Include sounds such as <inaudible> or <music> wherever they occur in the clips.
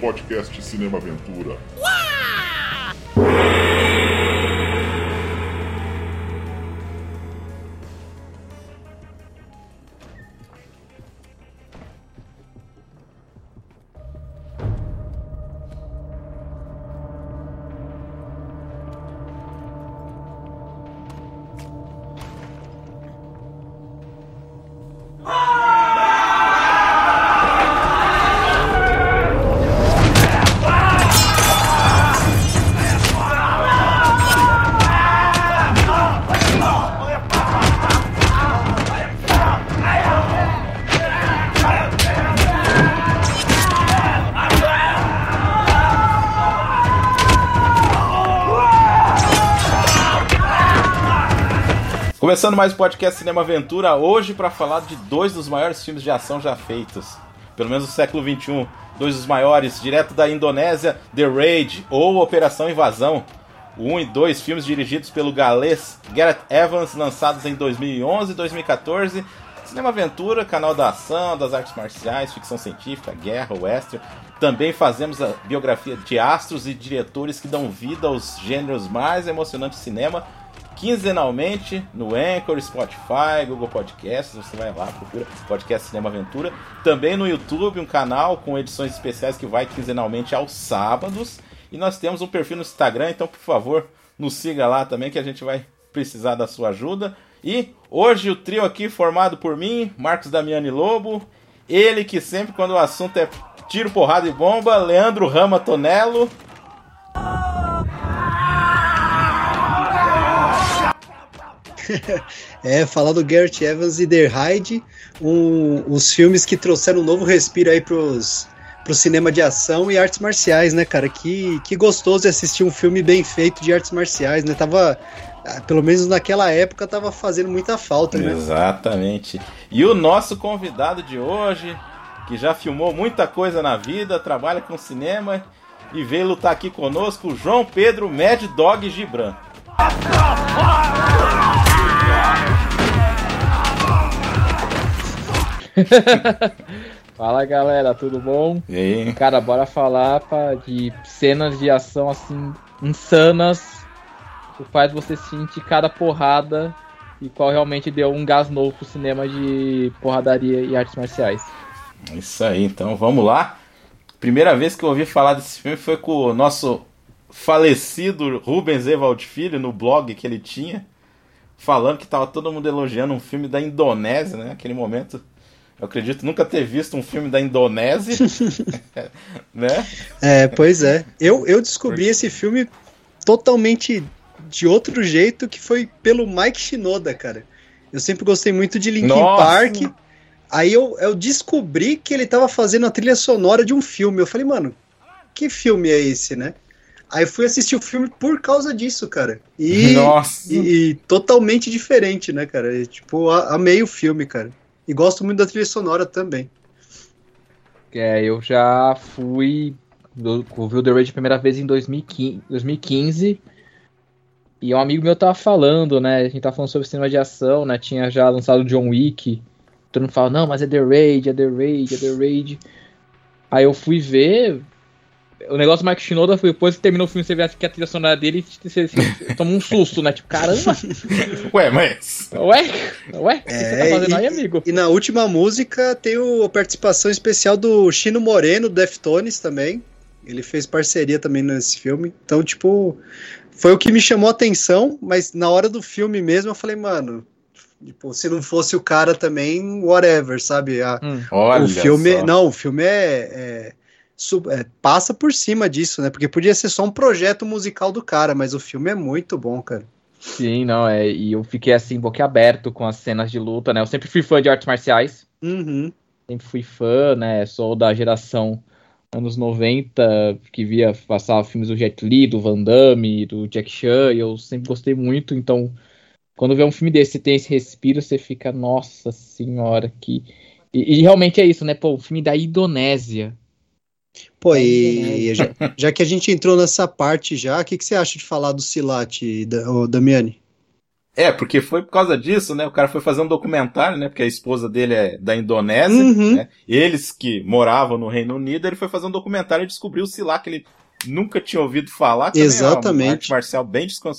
podcast Cinema Aventura. Começando mais o podcast Cinema Aventura, hoje para falar de dois dos maiores filmes de ação já feitos, pelo menos do século XXI. Dois dos maiores, direto da Indonésia, The Raid ou Operação Invasão. 1 e 2 filmes dirigidos pelo galês Gareth Evans, lançados em 2011 e 2014. Cinema Aventura, canal da ação, das artes marciais, ficção científica, guerra, western. Também fazemos a biografia de astros e diretores que dão vida aos gêneros mais emocionantes do cinema quinzenalmente no Anchor, Spotify, Google Podcasts. Você vai lá, procura Podcast Cinema Aventura. Também no YouTube, um canal com edições especiais que vai quinzenalmente aos sábados. E nós temos um perfil no Instagram, então por favor, nos siga lá também que a gente vai precisar da sua ajuda. E hoje o trio aqui formado por mim, Marcos Damiani Lobo, ele que sempre quando o assunto é tiro, porrada e bomba, Leandro Rama Tonello. <laughs> é, falar do Garrett Evans e Der Hyde, um, os filmes que trouxeram um novo respiro aí pros, pro cinema de ação e artes marciais, né, cara? Que, que gostoso de assistir um filme bem feito de artes marciais, né? Tava, ah, pelo menos naquela época, tava fazendo muita falta, né? Exatamente. E o nosso convidado de hoje, que já filmou muita coisa na vida, trabalha com cinema e veio lutar aqui conosco, João Pedro Mad Dog Gibran. <laughs> Fala galera, tudo bom? E aí? Cara, bora falar pra, de cenas de ação assim insanas que faz você sentir cada porrada e qual realmente deu um gás novo pro cinema de porradaria e artes marciais. Isso aí, então vamos lá. Primeira vez que eu ouvi falar desse filme foi com o nosso falecido Rubens Evald Filho no blog que ele tinha, falando que tava todo mundo elogiando um filme da Indonésia, né? Naquele momento eu acredito nunca ter visto um filme da Indonésia, <laughs> né? É, pois é. Eu, eu descobri esse filme totalmente de outro jeito, que foi pelo Mike Shinoda, cara. Eu sempre gostei muito de Linkin Nossa. Park. Aí eu, eu descobri que ele tava fazendo a trilha sonora de um filme. Eu falei, mano, que filme é esse, né? Aí fui assistir o filme por causa disso, cara. E, Nossa. e, e totalmente diferente, né, cara? E, tipo, a- amei o filme, cara. E gosto muito da trilha sonora também. É, eu já fui. Ouvi o The Raid a primeira vez em 2015, 2015. E um amigo meu tava falando, né? A gente tava falando sobre cinema de ação, né? Tinha já lançado John Wick. Todo mundo fala, não, mas é The Raid, é The Raid, é The Raid. Aí eu fui ver. O negócio do Mike Shinoda foi depois que terminou o filme, você vê que a trilha sonora dele você, você toma um susto, né? Tipo, caramba! Ué, mas. Ué? Ué? O que você É, tá fazendo e- aí, amigo? E na última música tem o, a participação especial do Chino Moreno, do Deftones também. Ele fez parceria também nesse filme. Então, tipo, foi o que me chamou a atenção, mas na hora do filme mesmo eu falei, mano, tipo, se não fosse o cara também, whatever, sabe? A- Hum. Olha o filme, só. não, o filme é, é, é, passa por cima disso, né? Porque podia ser só um projeto musical do cara, mas o filme é muito bom, cara. Sim, não, é. E eu fiquei assim, boquiaberto com as cenas de luta, né? Eu sempre fui fã de artes marciais. Uhum. sempre fui fã, né? Sou da geração anos 90, que via passar filmes do Jet Li, do Van Damme, do Jack Chan, e eu sempre gostei muito, então quando vê um filme desse tem esse respiro, você fica, nossa senhora, que. E, e realmente é isso, né? Pô, um filme da Indonésia. Pô, É e já, já que a gente entrou nessa parte já, o que, que você acha de falar do Silat, da, ô, Damiani? É, porque foi por causa disso, né? O cara foi fazer um documentário, né? Porque a esposa dele é da Indonésia, Uhum. né? Eles que moravam no Reino Unido, ele foi fazer um documentário e descobriu o Silat que ele nunca tinha ouvido falar. que também Exatamente. É uma arte marcial bem descon...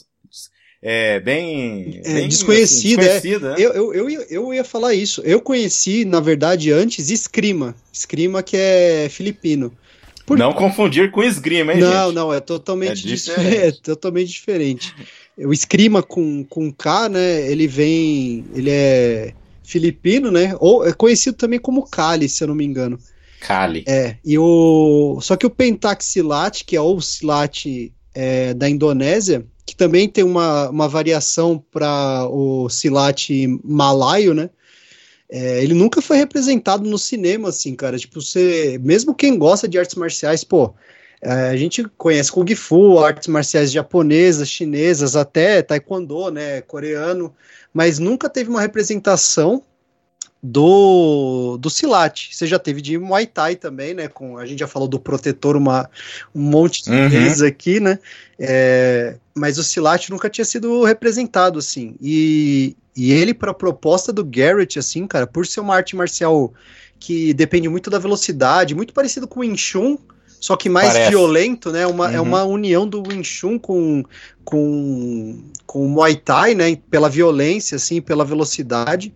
é, bem, É, bem, desconhecida, é. desconhecida, né? Eu, eu, eu, ia, eu ia falar isso. Eu conheci, na verdade, antes Escrima. Escrima que é filipino. Por- Não confundir com esgrima, hein, não, gente? não, é totalmente, É dif- diferente. <laughs> é totalmente diferente. O Escrima com, com K, né? Ele vem. Ele é filipino, né? Ou é conhecido também como Kali, se eu não me engano. Kali. É, e o. Só que o Pentaxilat, que é o Silat é, da Indonésia, que também tem uma, uma variação para o Silat malaio, né? É, ele nunca foi representado no cinema, assim, cara. Tipo, você. Mesmo quem gosta de artes marciais, pô. é, a gente conhece Kung Fu, artes marciais japonesas, chinesas, até Taekwondo, né? Coreano, mas nunca teve uma representação do, do Silat. Você já teve de Muay Thai também, né? Com, a gente já falou do protetor uma, um monte de Uhum. vezes aqui, né? É, mas o Silat nunca tinha sido representado, assim. E, e ele, para a proposta do Garrett, assim, cara, por ser uma arte marcial que depende muito da velocidade, muito parecido com o Wing Chun, só que mais Parece. violento, né? Uma, É Uhum. uma união do Wing Chun com, com, com o Muay Thai, né? Pela violência, assim, pela velocidade.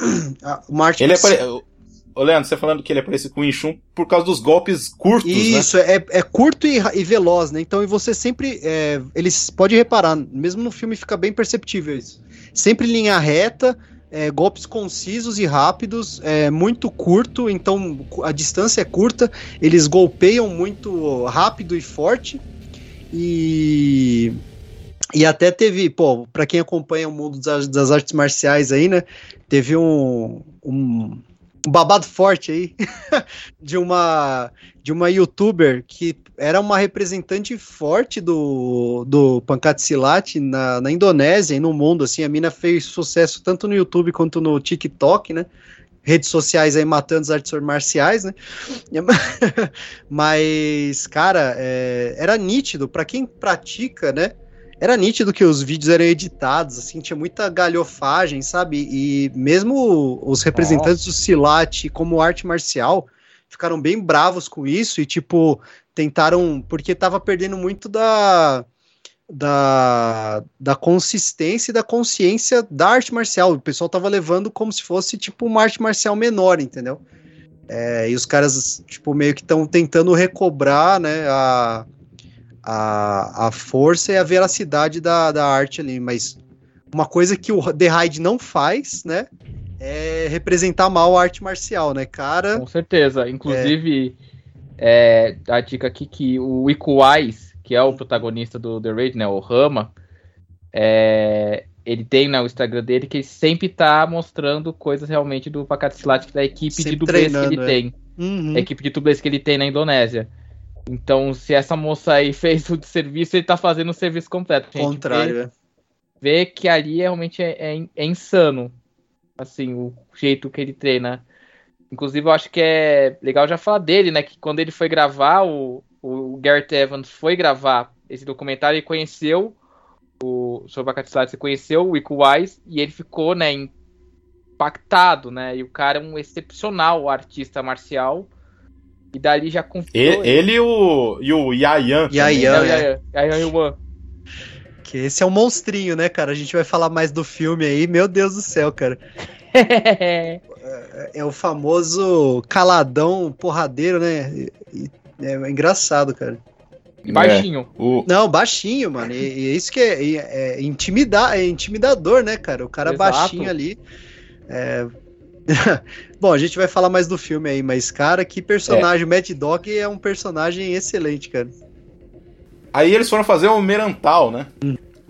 <clears throat> Ah, Uma arte Ele é marcial- pare... Ô, Leandro, você falando que ele é parecido com o Inchun por causa dos golpes curtos, né? Isso, é, é curto e, e veloz, né? Então, e você sempre. É, eles pode reparar, mesmo no filme fica bem perceptível isso. Sempre em linha reta, é, golpes concisos e rápidos, é muito curto, então a distância é curta, eles golpeiam muito rápido e forte. E. E até teve, pô, pra quem acompanha o mundo das, das artes marciais aí, né? Teve um, um, um babado forte aí <laughs> de uma de uma youtuber que era uma representante forte do, do Pankat Silat na, na Indonésia e no mundo, assim, a mina fez sucesso tanto no YouTube quanto no TikTok, né? Redes sociais aí matando as artes marciais, né? <laughs> Mas, cara, é, era nítido, pra quem pratica, né? Era nítido que os vídeos eram editados, assim, tinha muita galhofagem, sabe? E mesmo os representantes do Silat como arte marcial ficaram bem bravos com isso e, tipo, tentaram. Porque tava perdendo muito da. Da, da consistência e da consciência da arte marcial. O pessoal tava levando como se fosse, tipo, uma arte marcial menor, entendeu? É, e os caras, tipo, meio que estão tentando recobrar, né, a, a, a força e a veracidade da, da arte ali, mas uma coisa que o The Raid não faz, né, é representar mal a arte marcial, né, cara? Com certeza. Inclusive, é, a dica aqui que o Iko Wise, que é o protagonista do The Raid, né, o Rama, é, ele tem no Instagram dele que ele sempre tá mostrando coisas realmente do Pacat Silat, da equipe Sempre de dublês que ele é. tem. Uhum. A equipe de dublês que ele tem na Indonésia. Então, se essa moça aí <laughs> fez o serviço, ele tá fazendo o serviço completo. gente. Contrário, Vê, é. vê que ali é, realmente é, é, é insano. Assim, o jeito que ele treina. Inclusive, eu acho que é legal já falar dele, né? Que quando ele foi gravar, o, o Garrett Evans foi gravar esse documentário e conheceu o sobre a conheceu o Iko Wise e ele ficou, né, impactado, né? E o cara é um excepcional artista marcial. E dali já confiou. Ele, ele e o, e o Yayan. Yayan. É, é, é, é, é, Que esse é um monstrinho, né, cara? A gente vai falar mais do filme aí, meu Deus do céu, cara. <laughs> é. É o famoso caladão porradeiro, né? E- e- é engraçado, cara. E baixinho. O, Não, baixinho, mano. E, e é isso que é, é, é intimida- é intimidador, né, cara? O cara Exato. baixinho ali. é- <laughs> Bom, a gente vai falar mais do filme aí, mas, cara, que personagem. O Mad Dog é um personagem excelente, cara. Aí eles foram fazer o Merantal, né?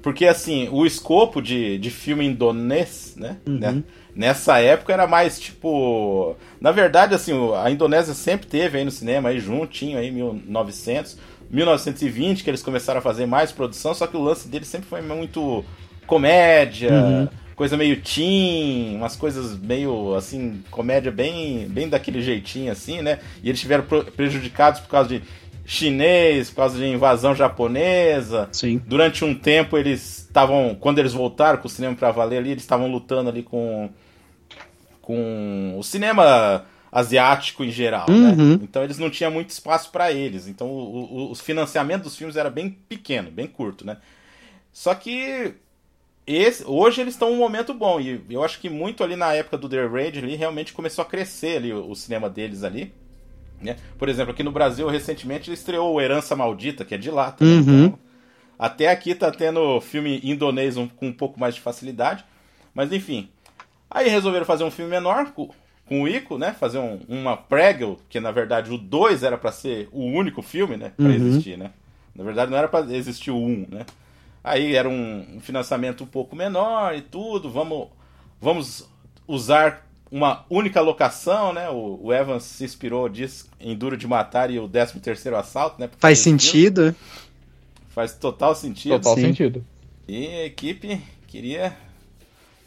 Porque, assim, o escopo de, de filme indonês, né? Uhum. né? Nessa época era mais, tipo... Na verdade, assim, a Indonésia sempre teve aí no cinema, aí juntinho, aí 1900... 1920, que eles começaram a fazer mais produção, só que o lance deles sempre foi muito comédia, Uhum. Coisa meio teen, umas coisas meio, assim, comédia bem, bem daquele jeitinho, assim, né? E eles tiveram prejudicados por causa de chinês, por causa de invasão japonesa. Sim. Durante um tempo eles estavam, quando eles voltaram com o cinema para valer ali, eles estavam lutando ali com com o cinema asiático em geral, Uhum. né? Então eles não tinham muito espaço para eles. Então o, o, o financiamento dos filmes era bem pequeno, bem curto, né? Só que esse, hoje eles estão um momento bom e eu acho que muito ali na época do The Raid ali realmente começou a crescer ali o, o cinema deles ali. Né? Por exemplo, aqui no Brasil recentemente ele estreou o Herança Maldita, que é de lá também. Uhum. Então, até aqui tá tendo filme indonês um- com um pouco mais de facilidade. Mas enfim. Aí resolveram fazer um filme menor com, com o Ico, né? Fazer um- uma prequel, que na verdade o 2 era pra ser o único filme, né? Pra Uhum. existir, né? Na verdade não era pra existir o 1, né? Aí era um, financiamento um pouco menor e tudo. Vamos, vamos usar uma única locação, né? O, o Evans se inspirou disso em Duro de Matar e o 13 terceiro Assalto, né? pra Faz sentido, né? Faz total sentido. Total Sim. sentido. E a equipe queria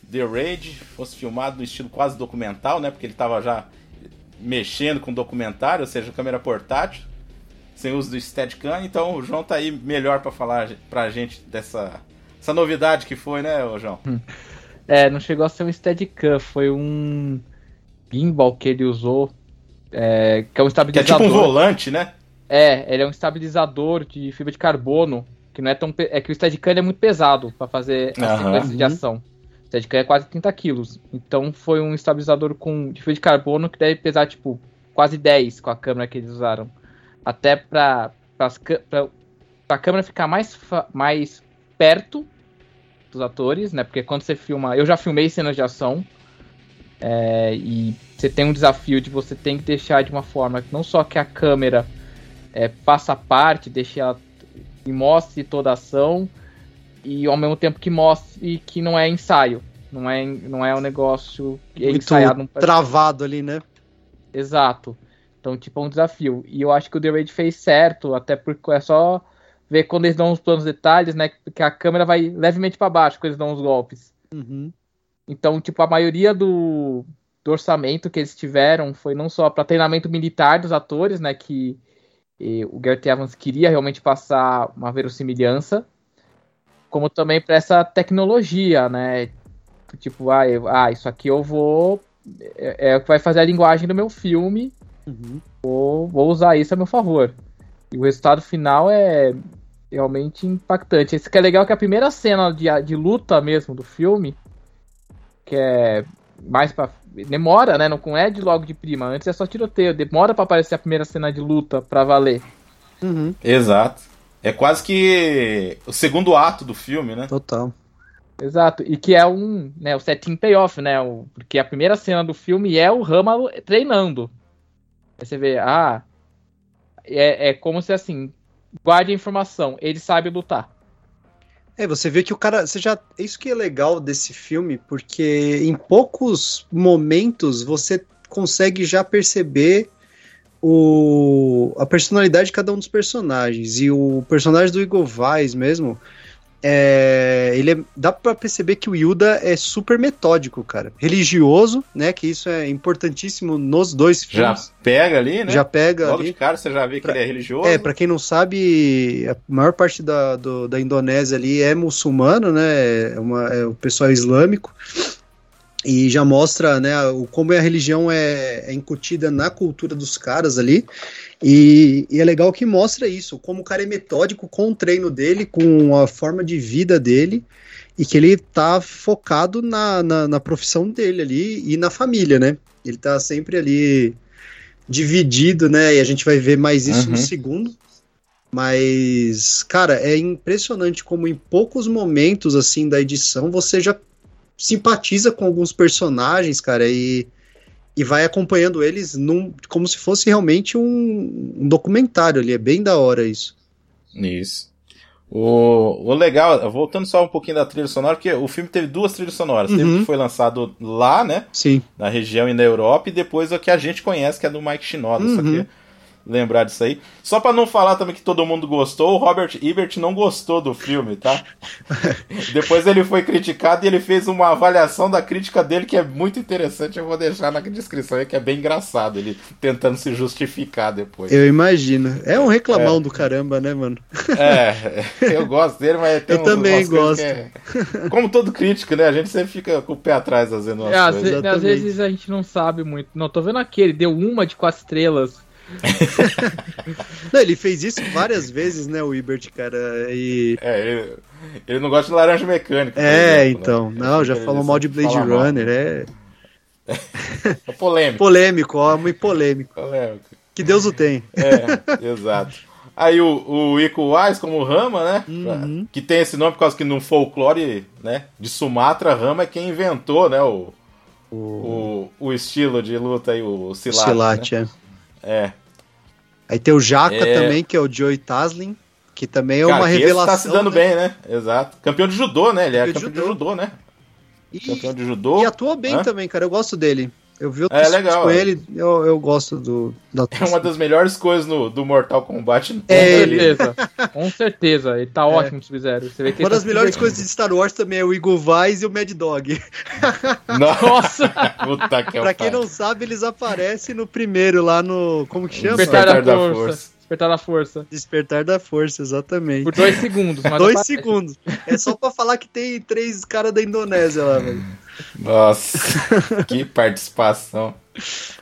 The Raid fosse filmado no estilo quase documental, né? Porque ele tava já mexendo com documentário, ou seja, câmera portátil, sem uso do Steadicam. Então o João tá aí melhor pra falar pra gente dessa essa novidade que foi, né, João? É, não chegou a ser um Steadicam, foi um gimbal que ele usou, é, que é um Que é tipo estabilizador. um volante, né? É, ele é um estabilizador de fibra de carbono, que não é tão. É que o Steadicam é muito pesado pra fazer a Aham. sequência de Uhum. ação. O Steadicam é quase 30 quilos. Então foi um estabilizador com, de fibra de carbono que deve pesar, tipo, quase 10 com a câmera que eles usaram. Até pra, pra câmera ficar mais, mais perto dos atores, né? Porque quando você filma. Eu já filmei cenas de ação. é, e você tem um desafio de você tem que deixar de uma forma que não só que a câmera é, faça parte, deixe ela e mostre toda a ação, e ao mesmo tempo que mostre que não é ensaio. Não é, não é um negócio que é Muito ensaiado num travado ali, né? Exato. Então, tipo, é um desafio. E eu acho que o The Raid fez certo, até porque é só ver quando eles dão os planos detalhes, né? Que a câmera vai levemente para baixo quando eles dão os golpes. Uhum. Então, tipo, a maioria do, do orçamento que eles tiveram foi não só para treinamento militar dos atores, né? Que e, o Gareth Evans queria realmente passar uma verossimilhança, como também para essa tecnologia, né? Tipo, ah, eu- ah, isso aqui eu vou. É, é o que vai fazer a linguagem do meu filme Uhum. vou, vou usar isso a meu favor. E o resultado final é realmente impactante. Isso que é legal que a primeira cena de, de luta mesmo do filme, que é mais pra. Demora, né? Não é de logo de prima. Antes é só tiroteio. Demora pra aparecer a primeira cena de luta pra valer. Uhum. Exato. É quase que o segundo ato do filme, né? Total. Exato. E que é um. Né, o setting payoff, né? O, porque a primeira cena do filme é o Rama treinando. Aí você vê, ah. É, é como se assim. Guarde a informação, ele sabe lutar. É, você vê que o cara. Você já, isso que é legal desse filme, porque em poucos momentos você consegue já perceber o, a personalidade de cada um dos personagens. E o personagem do Igor Vaz mesmo. É, ele é, dá pra perceber que o Yuda é super metódico, cara. Religioso, né? Que isso é importantíssimo nos dois Já filmes. pega ali, né? Já pega Logo ali. de cara você já vê que Pra- ele é religioso. É, pra quem não sabe, a maior parte da, do- da Indonésia ali é muçulmano, né? É, uma- é o pessoal islâmico. E já mostra, né, como a religião é, é incutida na cultura dos caras ali. E, e é legal que mostra isso, como o cara é metódico com o treino dele, com a forma de vida dele, e que ele tá focado na, na, na profissão dele ali e na família, né? Ele tá sempre ali dividido, né? E a gente vai ver mais isso Uhum. no segundo. Mas, cara, é impressionante como em poucos momentos assim da edição você já simpatiza com alguns personagens, cara, e, e vai acompanhando eles num, como se fosse realmente um, um documentário ali. É bem da hora isso. Isso. O, o legal, voltando só um pouquinho da trilha sonora, porque o filme teve duas trilhas sonoras. Teve Uhum. o que foi lançado lá, né? Sim. Na região e na Europa, e depois o que a gente conhece, que é do Mike Shinoda. Só Uhum. que lembrar disso aí. Só para não falar também que todo mundo gostou, o Robert Ebert não gostou do filme, tá? <laughs> Depois ele foi criticado e ele fez uma avaliação da crítica dele que é muito interessante. Eu vou deixar na descrição aí, que é bem engraçado. Ele tentando se justificar depois. Eu imagino. É um reclamão é. do caramba, né, mano? É, eu gosto dele, mas tem Eu também gosto. É... Como todo crítico, né? A gente sempre fica com o pé atrás fazendo umas é, coisas. Às, às vezes a gente não sabe muito. Não, tô vendo aqui, ele deu uma de quatro estrelas. <laughs> não, ele fez isso várias vezes, né, o Ibert, cara. E... É, ele, ele não gosta de laranja mecânica. É, exemplo, então. Né? Não, já falou mal de Blade Runner, mal. é. <laughs> é polêmico. Polêmico, muito polêmico. Polêmico. Que Deus o tem. É, exato. Aí o, o Ico Wise como Rama, né? Uhum. Que tem esse nome por causa que no folclore né, de Sumatra, Rama é quem inventou, né? O, o, o, o estilo de luta aí, o Silat. Silat, né? é. É. Aí tem o Jaca é... também, que é o Joey Taslin, que também é Cara, uma revelação. Esse tá se dando né? bem, né? Exato. Campeão de judô, né? Ele é campeão, de, judô. de judô, né? E, campeão de judô. E atua bem Hã? também, cara. Eu gosto dele. Eu vi outros é, legal, com é. ele, eu, eu gosto do da É uma das melhores coisas no, do Mortal Kombat. É com certeza. <laughs> com certeza. Ele tá é. ótimo, Sub-Zero. Uma das melhores coisas de Star Wars também é o Eagle Vice e o Mad Dog. <laughs> Nossa! <laughs> Puta que pra quem não sabe, eles aparecem no primeiro lá no. Como que chama? Despertar, da, Força. força. Despertar da Força. Despertar da Força, exatamente. Por dois segundos. Mas <laughs> dois segundos. É só pra falar que tem três caras da Indonésia lá, velho. Nossa, <laughs> que participação.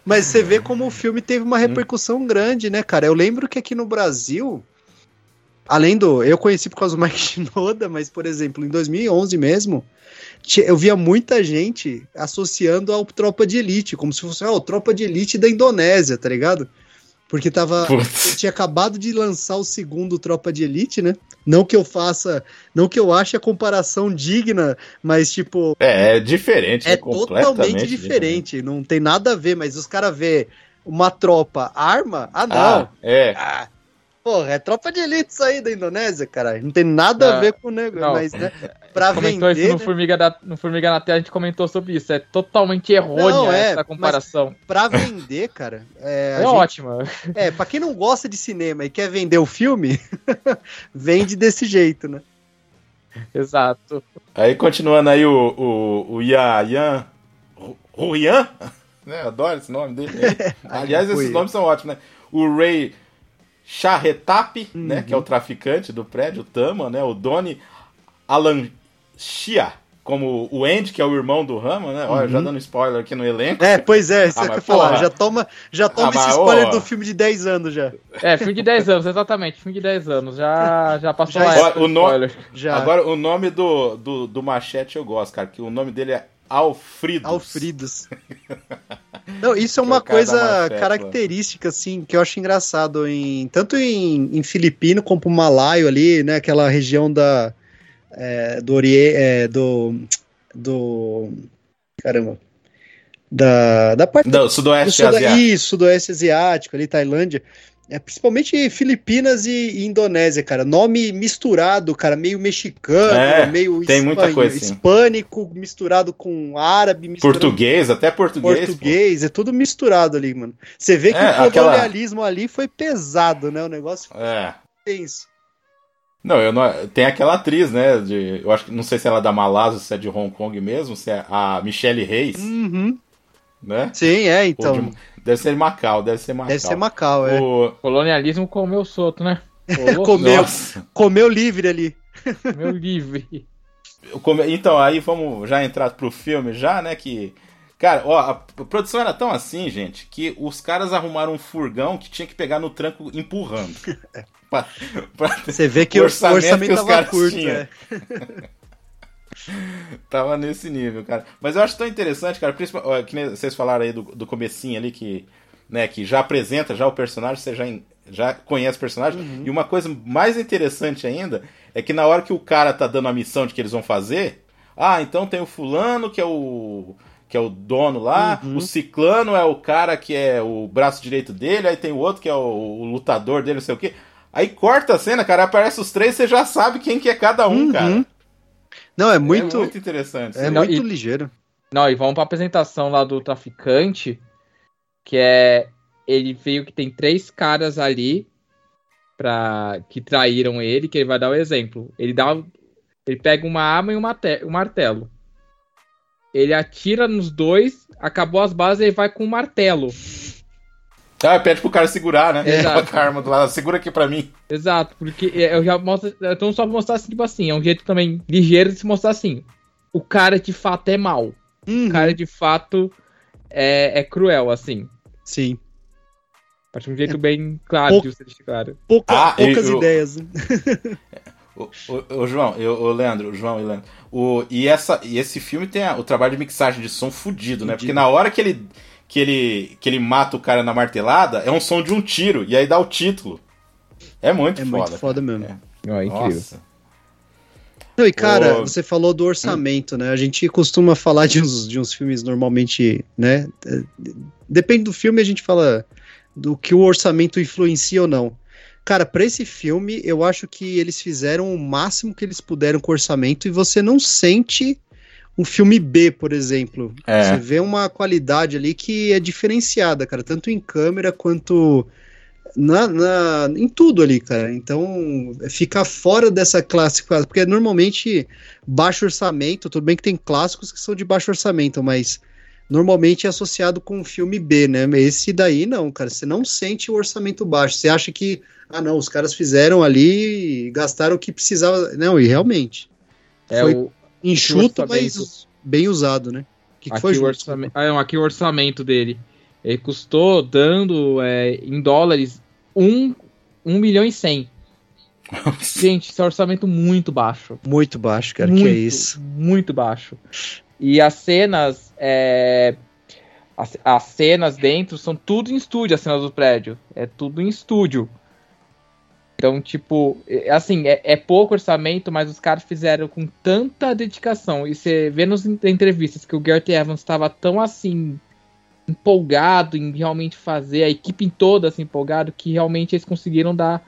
Mas você vê como o filme teve uma repercussão grande, né, cara? Eu lembro que aqui no Brasil, além do. Eu conheci por causa do Mike <laughs> Shinoda, mas, por exemplo, em 2011 mesmo, eu via muita gente associando ao Tropa de Elite, como se fosse, ó, oh, Tropa de Elite da Indonésia, tá ligado? Porque tava. Tinha acabado de lançar o segundo Tropa de Elite, né? Não que eu faça. Não que eu ache a comparação digna, mas tipo. É, é diferente. É, é totalmente diferente. Não tem nada a ver, mas os caras vê uma tropa arma. Ah, não. Ah, é. Ah, Porra, é tropa de elite isso aí da Indonésia, cara. Não tem nada não, a ver com o negócio, mas, né? Pra comentou vender. Isso no, né? Formiga da, no Formiga na Terra a gente comentou sobre isso. É totalmente errônea não, é, essa comparação. Pra vender, cara. É, é ótima. É, pra quem não gosta de cinema e quer vender o filme, <laughs> vende desse jeito, né? Exato. Aí continuando aí o, o, o Yan. O Yan? <laughs> Né, adoro esse nome dele. <laughs> Aliás, esses nomes são ótimos, né? O Ray Charretap, uhum. né, que é o traficante do prédio, o Tama, né, o Doni Alan Shia, como o Andy, que é o irmão do Rama, né? Olha, uhum. já dando spoiler aqui no elenco. É, pois é, isso ah, que eu falar. Já toma, já toma ah, esse mas, spoiler oh. do filme de 10 anos já. É, filme de 10 anos, exatamente. Filme de 10 anos. Já, já passou já, a o no... já. Agora, o nome do, do, do machete eu gosto, cara, que o nome dele é Alfridos. Alfridos. <laughs> Não, isso é uma coisa característica, assim, que eu acho engraçado em tanto em, em filipino como malaio ali, né? Aquela região da é, do Oriente, é, do do caramba, da da parte do sudoeste do asiático. Isso, sudoeste asiático, ali Tailândia. É, principalmente Filipinas e, e, Indonésia, cara. Nome misturado, cara, meio mexicano, é, meio tem muita coisa, hispânico, misturado com árabe, misturado português, até português. Português, pô. é tudo misturado ali, mano. Você vê que é, o colonialismo aquela... ali foi pesado, né? O negócio foi é. tenso. Não, eu não, tem aquela atriz, né? De, eu acho que não sei se ela é da Malásia, se é de Hong Kong mesmo, se é a Michelle Reis. Uhum. Né? Sim, é, então. De, Deve ser Macau, deve ser Macau. Deve ser Macau, é. O... Colonialismo comeu solto, né? <laughs> comeu, comeu livre ali. Comeu livre. Então, aí vamos já entrar pro filme já, né, que... Cara, ó, a produção era tão assim, gente, que os caras arrumaram um furgão que tinha que pegar no tranco empurrando. <laughs> pra, pra Você vê que o orçamento, o orçamento tava curto, é. <laughs> <laughs> Tava nesse nível, cara. Mas eu acho tão interessante, cara, principalmente, que vocês falaram aí do, do comecinho ali, que, né, que já apresenta já o personagem, você já, já conhece o personagem. Uhum. E uma coisa mais interessante ainda é que na hora que o cara tá dando a missão de que eles vão fazer, ah, então tem o fulano que é o que é o dono lá, uhum. o ciclano é o cara que é o braço direito dele, aí tem o outro que é o, o lutador dele, não sei o quê. Aí corta a cena, cara, aparece os três, você já sabe quem que é cada um, uhum. cara. Não, é muito, é muito interessante. É não, muito e, ligeiro. Não, e vamos pra apresentação lá do traficante, que é ele veio que tem três caras ali pra, que traíram ele, que ele vai dar o exemplo. Ele dá. Ele pega uma arma e um, mate, um martelo. Ele atira nos dois, acabou as balas e ele vai com o martelo. Ah, pede pro cara segurar, né? Exato. Com a arma do lado. Segura aqui pra mim. Exato, porque eu já mostro. Então só pra mostrar assim, tipo assim, é um jeito também ligeiro de se mostrar assim. O cara de fato é mal. Uhum, O cara de fato é, é cruel, assim. Sim. Acho um jeito bem claro pouco- de você deixar claro. Pouca- Ah, poucas eu- ideias. né? O, o- o João, eu- o Leandro, o João e o Leandro. O, e, essa, e esse filme tem a- o trabalho de mixagem de som fudido, né? Fudido. Porque na hora que ele, que, ele, que ele mata o cara na martelada, é um som de um tiro, e aí dá o título. É muito É foda. muito foda cara. mesmo. Não, é incrível. Nossa. Não, e cara, Ô. você falou do orçamento, né? A gente costuma falar de uns, de uns filmes normalmente, né? eh, Depende do filme, a gente fala do que o orçamento influencia ou não. Cara, pra esse filme, eu acho que eles fizeram o máximo que eles puderam com o orçamento e você não sente um filme B, por exemplo. É. Você vê uma qualidade ali que é diferenciada, cara, tanto em câmera quanto na, na- em tudo ali, cara. Então fica fora dessa clássica, porque normalmente baixo orçamento, tudo bem que tem clássicos que são de baixo orçamento, mas normalmente é associado com um filme B, né? Esse daí não, cara. Você não sente o orçamento baixo. Você acha que, ah, não, os caras fizeram ali e gastaram o que precisava. Não, e realmente. É Foi o, enxuto, mas bem usado, né? O que, que aqui, foi, o orçamento, ah, não, aqui o orçamento dele. Ele custou, dando é, em dólares, 1, 1 milhão e 100. Gente, esse é um orçamento muito baixo. Muito baixo, cara, muito, que é isso. Muito baixo. E as cenas. é, as, as cenas dentro são tudo em estúdio, as cenas do prédio. É tudo em estúdio. Então, tipo, é- assim, é, é pouco orçamento, mas os caras fizeram com tanta dedicação. E você vê nas en- entrevistas que o Gareth Evans estava tão assim empolgado em realmente fazer, a equipe toda assim empolgado, que realmente eles conseguiram dar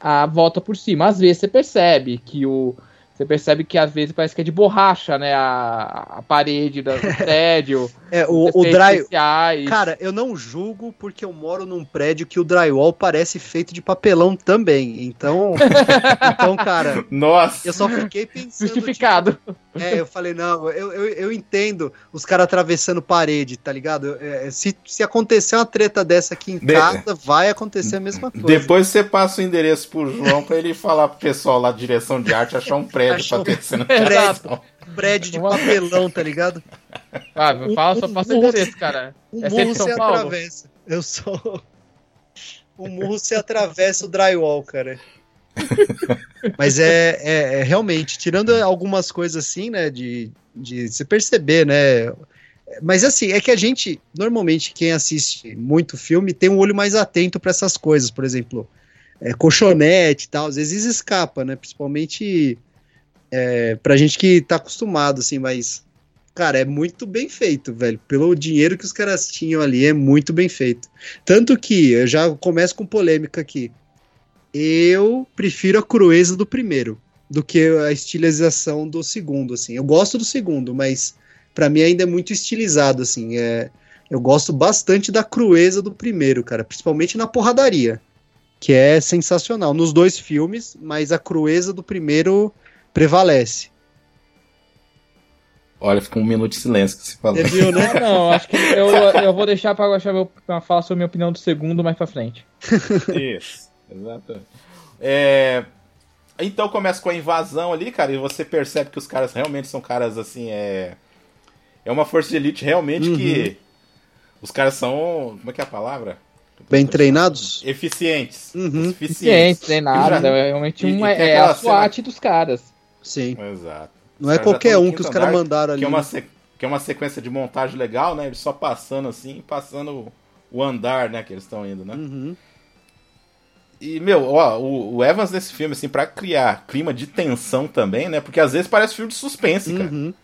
a volta por cima. Às vezes você percebe que o. Você percebe que às vezes parece que é de borracha, né? A, a parede do <laughs> prédio. É, o, o efeitos dry. especiais. Cara, eu não julgo porque eu moro num prédio que o drywall parece feito de papelão também. Então, <laughs> então cara, Nossa! eu só fiquei pensando. justificado. tipo, é, eu falei, não, eu, eu, eu entendo os caras atravessando parede, tá ligado? É, se, se acontecer uma treta dessa aqui em De- casa, vai acontecer a mesma coisa. Depois você passa o endereço pro João pra ele falar pro pessoal lá da direção de arte achar um prédio Um pra ter cena de prédio. prédio de papelão, tá ligado? Ah, fala, só passa um- endereço, cara. Um É murro São se Paulo? atravessa. Eu sou. O <laughs> murro se atravessa o drywall, cara. Mas é, é- é realmente, tirando algumas coisas assim, né, de, de se perceber, né. Mas assim, é que a gente, normalmente, quem assiste muito filme tem um olho mais atento para essas coisas, por exemplo, é, colchonete e tal, às vezes escapa, né, principalmente é, pra gente que tá acostumado, assim, mas Cara, é muito bem feito, velho. Pelo dinheiro que os caras tinham ali, é muito bem feito. Tanto que, eu já começo com polêmica aqui. Eu prefiro a crueza do primeiro do que a estilização do segundo, assim. Eu gosto do segundo, mas pra mim ainda é muito estilizado, assim. É, eu gosto bastante da crueza do primeiro, cara. Principalmente na porradaria, que é sensacional. Nos dois filmes, mas a crueza do primeiro prevalece. Olha, fica um minuto de silêncio que você falou. Você viu, né? Ah, <laughs> não, acho que eu, eu vou deixar pra, pra falar sobre a minha opinião do segundo mais pra frente. Isso, exato. É, Então começa com a invasão ali, cara, e você percebe que os caras realmente são caras assim, é. É uma força de elite realmente que. Os caras são. Como é que é a palavra? Bem treinados? Eficientes. Uhum. Eficiente, sem nada. Eles já- É realmente E- um, e é, é a SWAT dos caras. Sim. Exato. Não é qualquer um que os caras andar, mandaram ali. Que é, uma né? se- que é uma sequência de montagem legal, né? Eles só passando assim, passando o andar, né? Que eles estão indo, né? Uhum. E, meu, ó, o, o Evans nesse filme, assim, pra criar clima de tensão também, né? Porque às vezes parece filme de suspense, cara. Uhum.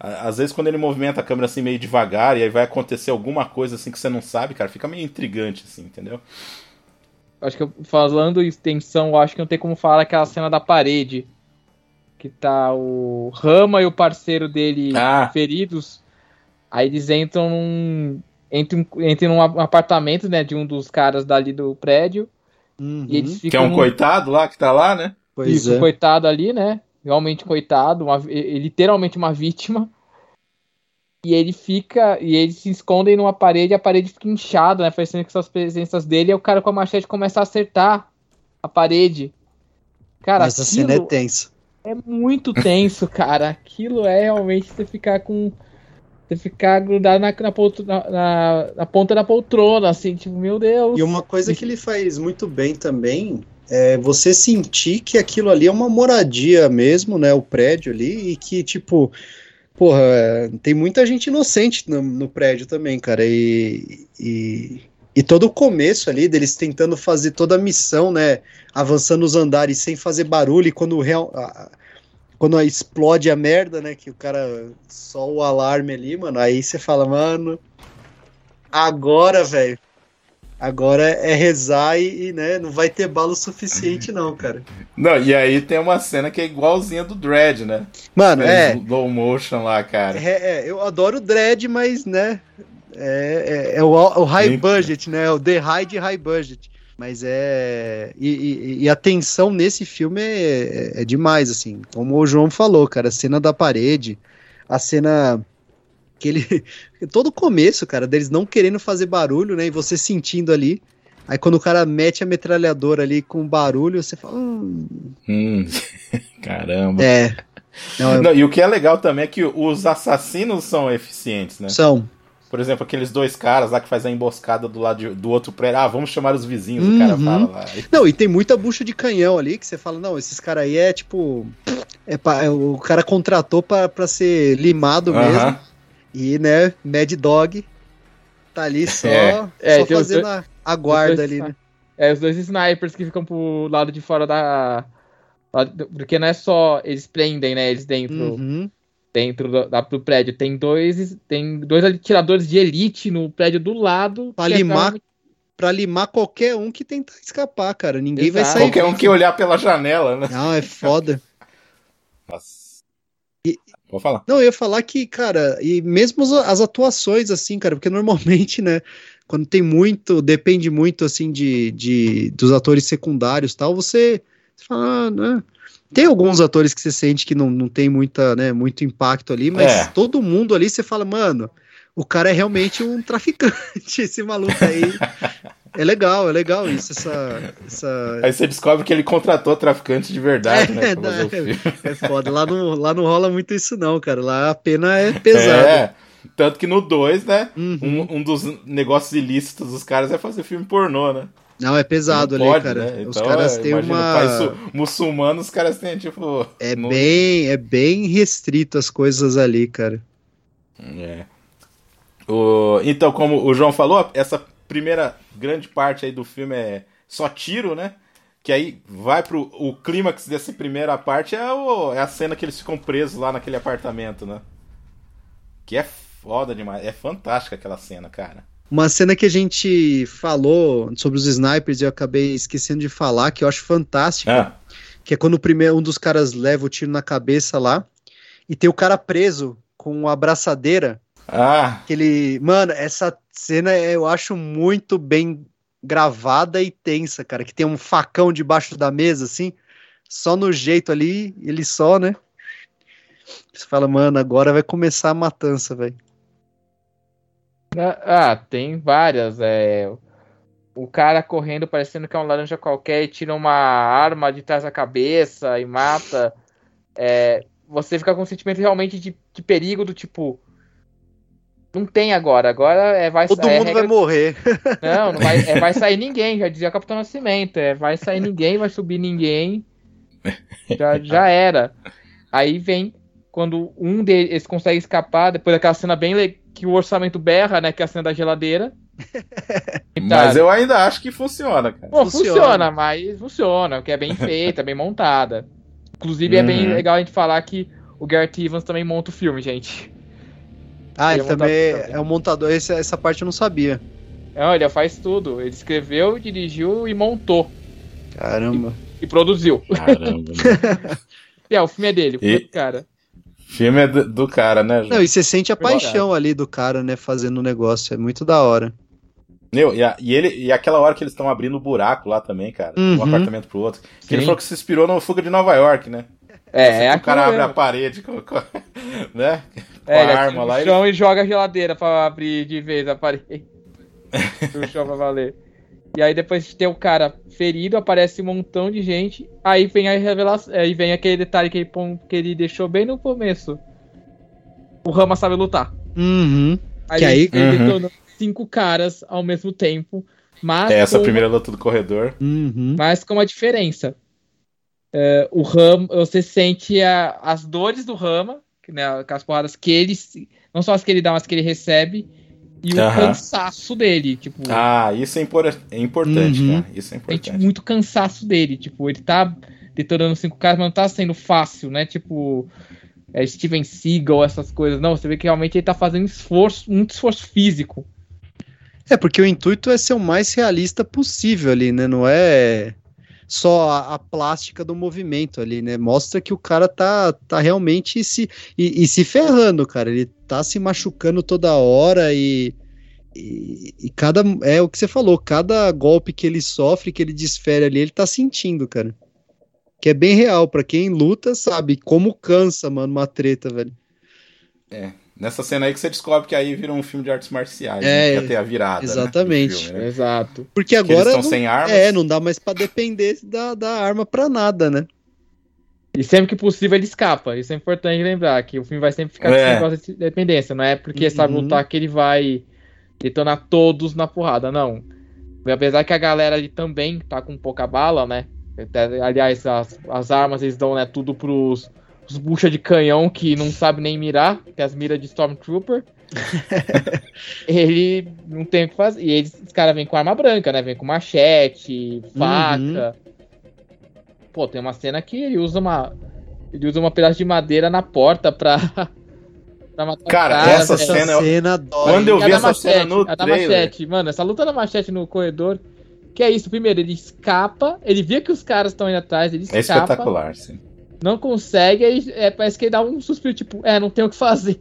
Às vezes quando ele movimenta a câmera assim meio devagar e aí vai acontecer alguma coisa assim que você não sabe, cara, fica meio intrigante, assim, entendeu? Acho que falando em tensão, acho que não tem como falar aquela cena da parede. Que tá o Rama e o parceiro dele Ah. feridos. Aí eles entram num, entre, um, entre um apartamento, né, de um dos caras dali do prédio. Uhum. E eles ficam que é um coitado lá que tá lá, né? Pois Isso, é. coitado ali, né? Realmente coitado, uma, literalmente uma vítima. E ele fica. E eles se escondem numa parede, a parede fica inchada, né? Parecendo que são as presenças dele, e o cara com a machete começa a acertar a parede. Cara, Essa cena é tenso. É muito tenso, <laughs> cara. Aquilo é realmente você ficar com. Você ficar grudado na, na, na, na, ponta da poltrona, assim, tipo, meu Deus. E uma coisa que ele faz muito bem também é você sentir que aquilo ali é uma moradia mesmo, né? O prédio ali, e que, tipo, porra, tem muita gente inocente no, no prédio também, cara. E, e, e, todo o começo ali deles tentando fazer toda a missão, né? Avançando os andares sem fazer barulho, e quando real, quando explode a merda, né? Que o cara. Só o alarme ali, mano. Aí você fala, mano. Agora, velho. Agora é rezar e, e, né, não vai ter bala o suficiente, não, cara. <laughs> Não, e aí tem uma cena que é igualzinha do Dread, né? Mano, é. Low motion lá, cara. É, é, eu adoro o Dread, mas, né. É, é, é o, o, high budget, né? O The High de high budget. Mas é. E, e, e, a tensão nesse filme é, é, é demais, assim. Como o João falou, cara, a cena da parede, a cena que ele. <laughs> Todo o começo, cara, deles não querendo fazer barulho, né? E você sentindo ali. Aí quando o cara mete a metralhadora ali com barulho, você fala. Hum. hum. <laughs> Caramba. É. <laughs> Não, eu... não, e o que é legal também é que os assassinos são eficientes, né? São. Por exemplo, aqueles dois caras lá que faz a emboscada do lado de, do outro prédio. Ah, vamos chamar os vizinhos, uhum. o cara uhum. fala lá. Não, e tem muita bucha de canhão ali que você fala, não, esses caras aí é tipo. É pra, é, o cara contratou para ser limado uhum. mesmo. E, né, Mad Dog tá ali <laughs> só, é. É, só fazendo dois, a, a, guarda ali, né? É, os dois snipers que ficam pro lado de fora da. Porque não é só. Eles prendem, né? Eles dentro. Uhum dentro do, da, do prédio. Tem dois, tem dois atiradores de elite no prédio do lado. Pra limar, é pra limar qualquer um que tentar escapar, cara. Ninguém Exato. vai sair. Qualquer um que olhar pela janela, né? Não, é foda. Nossa. E, Vou falar. Não, eu ia falar que, cara, e mesmo as atuações, assim, cara, porque normalmente, né, quando tem muito, depende muito, assim, de, de dos atores secundários tal, você, você fala, ah, né, tem alguns atores que você sente que não, não tem muita, né, muito impacto ali, mas é. todo mundo ali você fala, mano, o cara é realmente um traficante, <laughs> esse maluco aí. é legal, é legal isso, essa, essa... Aí você descobre que ele contratou traficante de verdade, né, é, né? É, <laughs> é foda, lá não, lá não rola muito isso não, cara, lá a pena é pesada. É. Tanto que no 2, né? Uhum. Um, um dos negócios ilícitos dos caras é fazer filme pornô, né? Não, é pesado não ali, pode, cara. Né? Então, os caras têm uma. País muçulmano, os caras têm, tipo. É no... bem. É bem restrito as coisas ali, cara. É. O... Então, como o João falou, essa primeira grande parte aí do filme é só tiro, né? Que aí vai pro. O clímax dessa primeira parte é, o... é a cena que eles ficam presos lá naquele apartamento, né? Que é foda demais. É fantástica aquela cena, cara. Uma cena que a gente falou sobre os snipers e eu acabei esquecendo de falar, que eu acho fantástica, ah. que é quando o primeiro, um dos caras leva o tiro na cabeça lá e tem o cara preso com a abraçadeira. Ah. Que ele, mano, essa cena eu acho muito bem gravada e tensa, cara, que tem um facão debaixo da mesa assim, só no jeito ali, ele só, né? Você fala, mano, agora vai começar a matança, velho. Ah, tem várias. É, o cara correndo parecendo que é um laranja qualquer e tira uma arma de trás da cabeça e mata. É, você fica com um sentimento realmente de, de perigo do tipo. Não tem agora, agora é vai Todo é, mundo regra... vai morrer. <laughs> Não, não vai, é, vai sair <laughs> ninguém, já dizia o Capitão Nascimento. É, vai sair ninguém, vai subir ninguém. <laughs> Já, já era. Aí vem quando um deles consegue escapar, depois daquela cena bem que o orçamento berra, né? Que é a cena da geladeira. <laughs> mas eu ainda acho que funciona, cara. Bom, funciona. funciona, mas funciona, que é bem feita, bem montada. Inclusive uhum. é bem uhum. legal a gente falar que o Gareth Evans também monta o filme, gente. Ah, ele, ele é também é o montador, essa, essa parte eu não sabia. Não, ele faz tudo. Ele escreveu, dirigiu e montou. Caramba. E, e produziu. Caramba. <laughs> é, o filme é dele, e... é cara. Filme é do, do cara, né? Não, e você sente a paixão ali do cara, né, fazendo o negócio. É muito da hora. Meu, e, a- e ele, e aquela hora que eles estão abrindo o buraco lá também, cara, de um Uhum. apartamento pro outro. Que ele falou que se inspirou no Fuga de Nova York, né? É, é o cara abre a parede com, com- <laughs> né? com É, a arma no lá. Ele... chão e joga a geladeira pra abrir de vez a parede. <laughs> <laughs> o chão pra valer. E aí depois de ter o cara ferido, aparece um montão de gente. Aí vem a revelação. Aí vem aquele detalhe que ele, que ele deixou bem no começo. O Rama sabe lutar. Uhum. Aí Que aí- ele, Uhum. cinco caras ao mesmo tempo. Mas É, essa com, primeira luta do corredor. Uhum. mas com uma diferença. É, o Rama, você sente a- as dores do Rama, né, com as porradas que ele. Não só as que ele dá, mas que ele recebe. E o cansaço dele. Tipo, Ah, isso é, impor- é importante, Uhum. cara. Isso é sente importante. muito cansaço dele. Tipo, ele tá detonando cinco caras, mas não tá sendo fácil, né? Tipo. É Steven Seagal, essas coisas. Não, você vê que realmente ele tá fazendo esforço, muito esforço físico. É, porque o intuito é ser o mais realista possível ali, né? Não é só a, a plástica do movimento ali, né? Mostra que o cara tá, tá realmente se, e, e se ferrando, cara. Ele tá se machucando toda hora e, e, e cada. É o que você falou, cada golpe que ele sofre, que ele desfere ali, ele tá sentindo, cara. Que é bem real. Pra quem luta, sabe como cansa, mano, uma treta, velho. Nessa cena aí que você descobre que aí vira um filme de artes marciais. É, né? Que ia ter a virada. né, exatamente. filme, né? Exato. Porque agora. estão não- sem armas. É, não dá mais pra depender da, da arma pra nada, né? E sempre que possível ele escapa. Isso é importante lembrar, que o filme vai sempre ficar com É. negócio de dependência. Não é porque sabe Uhum. lutar que ele vai detonar todos na porrada, não. Apesar que a galera ali também tá com pouca bala, né? Aliás, as, as armas eles dão né, tudo pros os bucha de canhão que não sabe nem mirar, que é as miras de Stormtrooper. <laughs> ele não tem o que fazer. E eles, os caras vêm com arma branca, né? Vem com machete, faca. Pô, tem uma cena que ele usa uma. Ele usa uma pedaço de madeira na porta pra. <laughs> pra matar o Cara, essa né? cena eu- cena dói. Quando eu vi essa cena no a da trailer. machete, mano, essa luta da machete no corredor. Que é isso, primeiro, ele escapa, ele vê que os caras estão indo atrás, ele É escapa, espetacular, sim. Não consegue, aí é, parece que ele dá um suspiro, tipo, é, não tem o que fazer.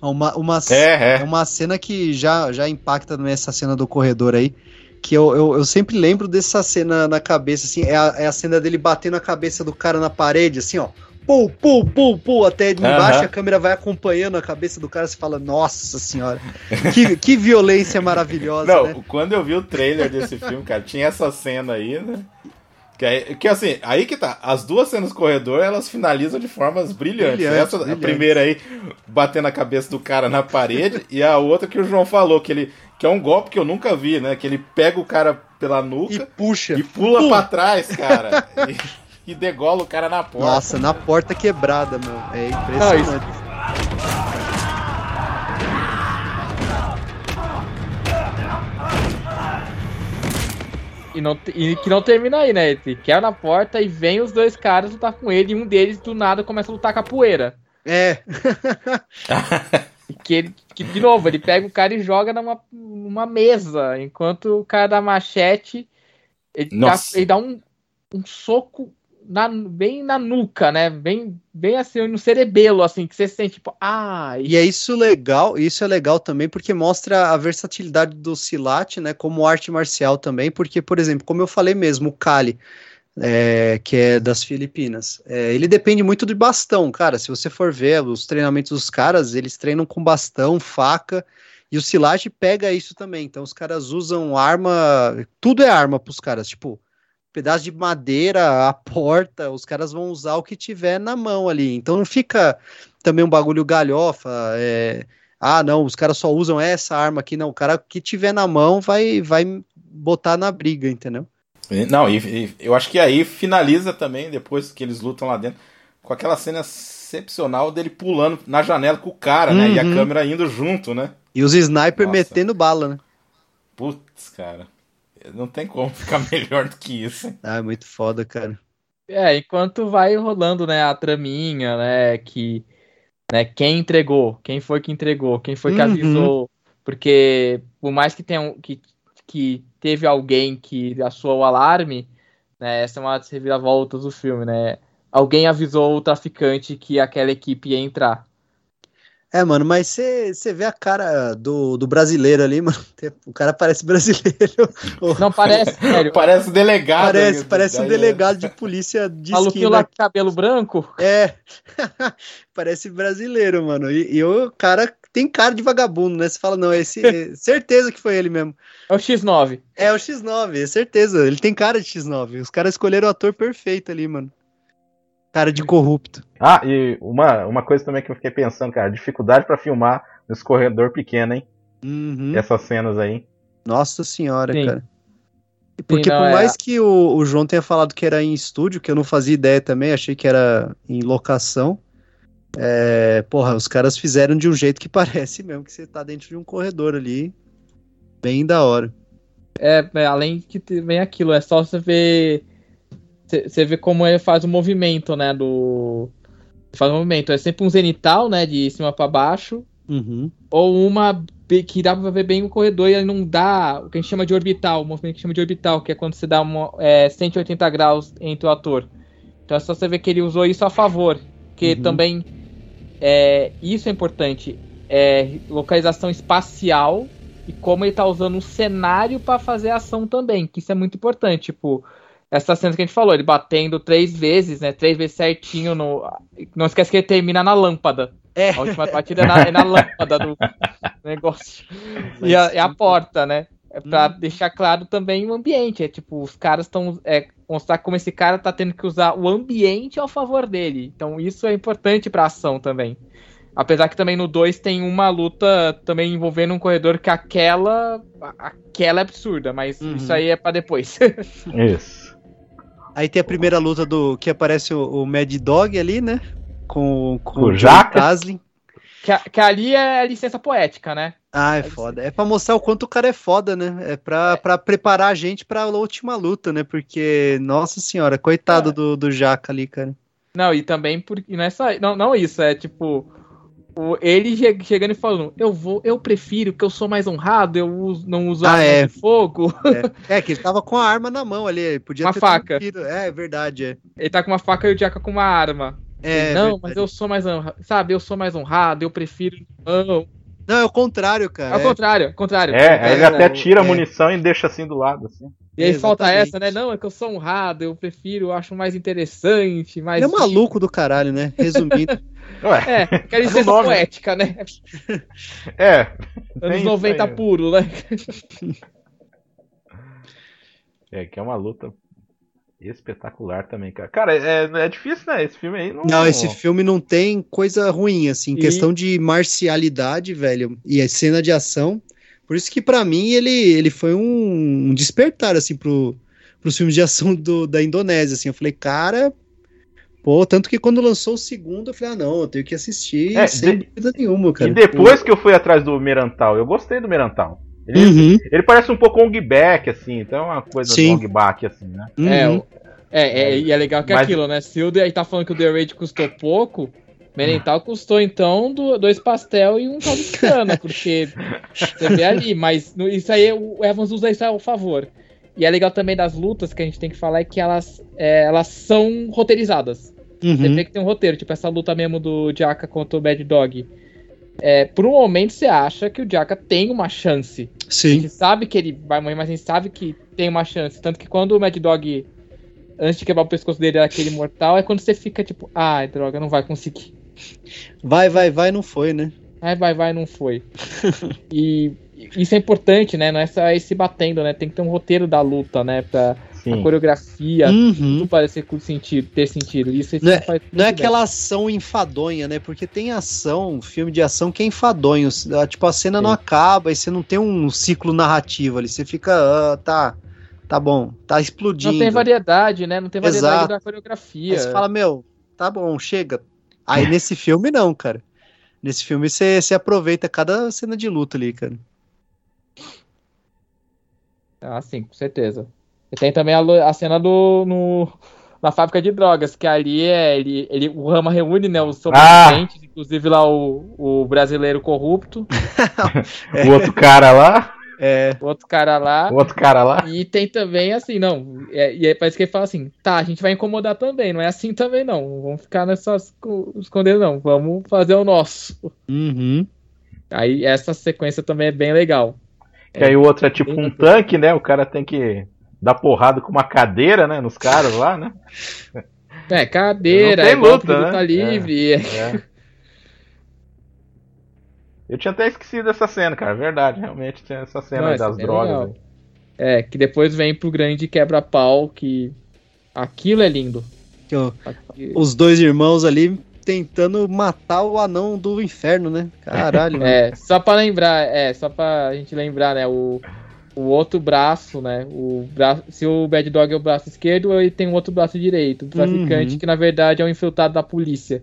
Uma, uma, É, é é. uma cena que já, já impacta nessa cena do corredor aí. Que eu, eu, eu sempre lembro dessa cena na cabeça, assim, é a, é a cena dele batendo a cabeça do cara na parede, assim, ó. Pum, pum, pum, pum, até embaixo Aham. a câmera vai acompanhando a cabeça do cara, você fala, nossa senhora, que, que violência maravilhosa, Não, né? quando eu vi o trailer desse filme, cara, tinha essa cena aí, né? Que, aí- que assim, aí que tá. As duas cenas do corredor, elas finalizam de formas brilhantes. Brilhantes, Essa, a primeira aí, batendo a cabeça do cara na parede, e a outra que o João falou, que ele. Que é um golpe que eu nunca vi, né? Que ele pega o cara pela E nuca puxa. e, pula pra trás, cara. e, e degola o cara na porta. Nossa, na porta quebrada, meu. É impressionante. E, não, e que não termina aí, né? Ele quebra na porta e vem os dois caras lutar com ele, e um deles do nada começa a lutar capoeira. É, E <laughs> que ele, que, de novo, ele pega o cara e joga numa, numa mesa, enquanto o cara da machete, ele dá, ele dá um, um soco na, bem na nuca, né? Bem, bem assim, no cerebelo, assim, que você sente, tipo, ah, E é isso legal, isso é legal também porque mostra a versatilidade do Silat, né, como arte marcial também, porque, por exemplo, como eu falei mesmo, o Kali, é, que é das Filipinas, é, ele depende muito de bastão, cara, se você for ver os treinamentos dos caras, eles treinam com bastão, faca, e o Silat pega isso também, então os caras usam arma, tudo é arma pros caras, tipo, pedaço de madeira, a porta, os caras vão usar o que tiver na mão ali, então não fica também um bagulho galhofa. é, ah, não, os caras só usam essa arma aqui. Não, o cara que tiver na mão vai, vai botar na briga, entendeu? Não, e, e eu acho que aí finaliza também, depois que eles lutam lá dentro, com aquela cena excepcional dele pulando na janela com o cara, né? E a Uhum. câmera indo junto, né? E os sniper Nossa. metendo bala, né? Putz, cara. Não tem como ficar <laughs> melhor do que isso. Ah, é muito foda, cara. É, enquanto vai rolando, né, a traminha, né, que, né, quem entregou, quem foi que entregou, quem foi que Uhum. avisou, porque por mais que tenha um, que, que teve alguém que assoou o alarme, né, essa é uma das reviravoltas do filme, né, alguém avisou o traficante que aquela equipe ia entrar. É, mano, mas você vê a cara do, do brasileiro ali, <laughs> mano. O cara parece brasileiro. <laughs> Não parece, <laughs> sério. Parece delegado. Parece, parece um daí, delegado de polícia de Maluquinho esquina. lá com cabelo branco? É, parece brasileiro, mano. E, e o cara tem cara de vagabundo, né? Você fala, não, esse, é certeza que foi ele mesmo. É o X9. É o X9, é certeza. Ele tem cara de X9. Os caras escolheram o ator perfeito ali, mano. Cara de corrupto. Ah, e uma, uma coisa também que eu fiquei pensando, cara, dificuldade pra filmar nesse corredor pequeno, hein? Uhum. Essas cenas aí. Nossa senhora, Sim. cara. Porque não, por é- mais que o, o João tenha falado que era em estúdio, que eu não fazia ideia também, achei que era em locação. É, porra, os caras fizeram de um jeito que <laughs> parece mesmo que você tá dentro de um corredor ali. Bem da hora. É, é, além que vem aquilo, é só você ver. Você vê como ele faz o movimento, né? Do. Faz o movimento. É sempre um zenital, né? De cima pra baixo. Uhum. Ou uma que dá pra ver bem o corredor e ele não dá o que a gente chama de orbital, o movimento que chama de orbital, que é quando você dá uma, é, 180 graus entre o ator. Então é só você ver que ele usou isso a favor. Que Uhum. também é, isso é importante. É localização espacial e como ele tá usando o cenário pra fazer a ação também, que isso é muito importante. Tipo, essa cena que a gente falou, ele batendo três vezes, né? Três vezes certinho no. Não esquece que ele termina na lâmpada. É. A última batida é na, é na lâmpada do <laughs> negócio. E a, e a porta, né? É pra Hum. deixar claro também o ambiente. É tipo, os caras estão. É, mostrar como esse cara tá tendo que usar o ambiente ao favor dele. Então isso é importante pra ação também. Apesar que também no 2 tem uma luta também envolvendo um corredor que aquela. Aquela é absurda, mas Uhum. isso aí é pra depois. <laughs> Isso. Aí tem a primeira luta do que aparece o, o Mad Dog ali, né? Com, com O. Caslin. que, a- que ali é licença poética, né? Ah, é foda. É pra mostrar o quanto o cara é foda, né? É pra, pra preparar a gente pra última luta, né? Porque, nossa senhora, coitado É. do, do Jaca ali, cara. Não, e também porque não é só. Não, não isso, é tipo. O- ele che- chegando e falando, eu vou, eu prefiro que eu sou mais honrado, eu uso- não uso Ah, arma é. de fogo. É, que ele tava com a arma na mão ali, ele podia Uma ter faca. É, é verdade, é. Ele tá com uma faca e o Jaca com uma arma. É, não, verdade. mas eu sou mais honrado. Sabe, eu sou mais honrado, eu prefiro. Não. Não, é o contrário, cara. Ao contrário, ao contrário. É, ele até é, tira a é. munição e deixa assim do lado, assim. E aí falta Exatamente. essa, né? Não, é que eu sou honrado, eu prefiro, eu acho mais interessante, mais. Ele é maluco do caralho, né? Resumindo. <laughs> Ué, É, que é licença nome, né? poética, né? é. <laughs> Anos isso 90 aí. puro, né? É, que é uma luta espetacular também, cara. Cara, é, é difícil, né? Esse filme aí não. Não, esse filme não tem coisa ruim, assim, E- questão de marcialidade, velho, e a cena de ação. Por isso que pra mim ele, ele foi um, um despertar, assim, pro, pros filmes de ação <laughs> do, da Indonésia, assim. Eu falei, cara, pô, tanto que quando lançou o segundo, eu falei, ah, não, eu tenho que assistir É, sem de- dúvida nenhuma, cara. E depois que eu fui atrás do Merantal, eu gostei do Merantal. Ele, Uhum, ele parece um pouco Ong Back, assim, então é uma coisa Sim. do Ong Back, assim, né? uhum. É, é, é, e é legal que é Mas- aquilo, né? Se o The- tá falando que o The Raid custou pouco, Merental custou então do- dois pastel e um caldo de cana, porque você vê ali, mas isso aí o Evans usa isso ao favor. E é legal também das lutas que a gente tem que falar é que elas, é, elas são roteirizadas. Você uhum. vê que tem um roteiro, tipo essa luta mesmo do Jaka contra o Bad Dog. É, por um momento você acha que o Jaka tem uma chance. A Sim. gente sabe que ele vai morrer, mas a gente sabe que tem uma chance. Tanto que quando o Mad Dog, antes de quebrar o pescoço dele, era aquele mortal, é quando você fica tipo, ai, droga, não vai conseguir. Vai, vai, vai, não foi, né? Ai, vai, vai, não foi. <laughs> e isso é importante, né? Não é só esse batendo, né? Tem que ter um roteiro da luta, né? Pra a Sim. coreografia, Uhum. tudo parecer com sentido, ter sentido. Isso Não é- faz Não é aquela ação enfadonha, né? Porque tem ação, filme de ação que é enfadonho. Ah, Tipo, a cena não Sim. acaba e você não tem um ciclo narrativo ali. Você fica, ah, tá, tá bom, tá explodindo. Não tem variedade, né? Não tem variedade Exato. da Aí coreografia. você fala, meu, tá bom, chega. Aí nesse filme não, cara. Nesse filme você, aproveita cada cena de luta ali, cara. Ah, sim, com certeza. E tem também a, a cena do no, na fábrica de drogas, que ali é ele, ele o Rama reúne, né, os sobreviventes, inclusive lá o, o brasileiro corrupto. <laughs> O outro cara lá. É. O outro cara lá. O outro cara lá. E tem também assim, não. É, e aí parece que ele fala assim: tá, a gente vai incomodar também. Não é assim também, não. Não vamos ficar nessas co- escondendo, não. Vamos fazer o nosso. Uhum. Aí essa sequência também é bem legal. Que aí o outro é tipo um tanque, né? O cara tem que dar porrada com uma cadeira, né? Nos caras lá, né? É, cadeira, Não tem é golpe luta, de luta né? livre. é- É. Eu tinha até esquecido dessa cena, cara. Verdade, realmente tinha essa cena Não, aí essa das é drogas. aí. É, que depois vem pro grande quebra-pau, que aquilo é lindo. Aqui- Os dois irmãos ali tentando matar o anão do inferno, né? Caralho. <laughs> mano. É, só pra lembrar, é, só pra gente lembrar, né, o, o outro braço, né, o braço, se o Bad Dog é o braço esquerdo, ele tem um outro braço direito, o traficante Uhum. que na verdade é um infiltrado da polícia,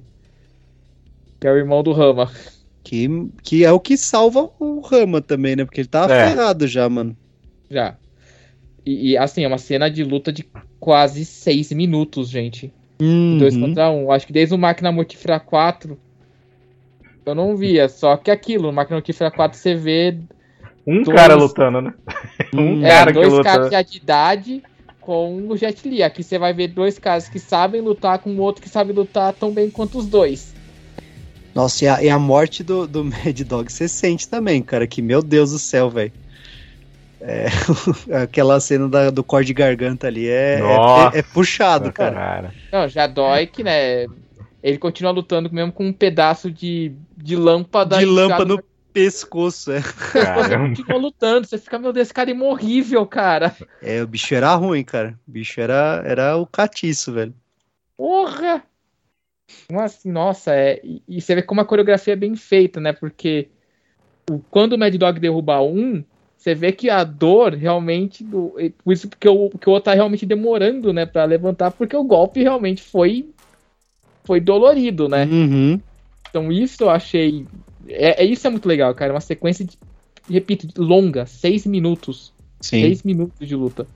que é o irmão do Rama. Que, que é o que salva o Rama também, né? Porque ele tava É. ferrado já, mano. Já. E, e, assim, é uma cena de luta de quase seis minutos, gente. Dois Uhum. contra um. Acho que desde o Máquina Mortífera 4 eu não via. Só que aquilo, no Máquina Mortífera 4 você vê Um Dois- cara lutando, né? <laughs> Um é, cara que dois luta. caras já de idade com o Jet Li. Aqui você vai ver dois caras que sabem lutar com o outro que sabe lutar tão bem quanto os dois. Nossa, e a, e a morte do, do <laughs> Mad Dog você sente também, cara. Que meu Deus do céu, velho. É, <laughs> aquela cena da- do corte de garganta ali é, é- Nossa, é, é puxado, cara. Cara. Não, já dói que, né? Ele continua lutando mesmo com um pedaço de, de lâmpada. De lâmpada no pescoço, é. Você continua lutando, você fica, meu Deus, esse cara é imorrível, cara. É, o bicho era ruim, cara. O bicho era, era o catiço, velho. Porra! Como assim, nossa, é, e, você vê como a coreografia é bem feita, né? Porque o- quando o Mad Dog derruba um, você vê que a dor realmente. Do, e por isso que o, que o outro tá realmente demorando, né? Pra levantar, porque o golpe realmente foi. Foi dolorido, né? Uhum. Então isso eu achei. É, é- isso é muito legal, cara. Uma sequência de. Repito, longa, seis minutos. Sim. Seis minutos de luta.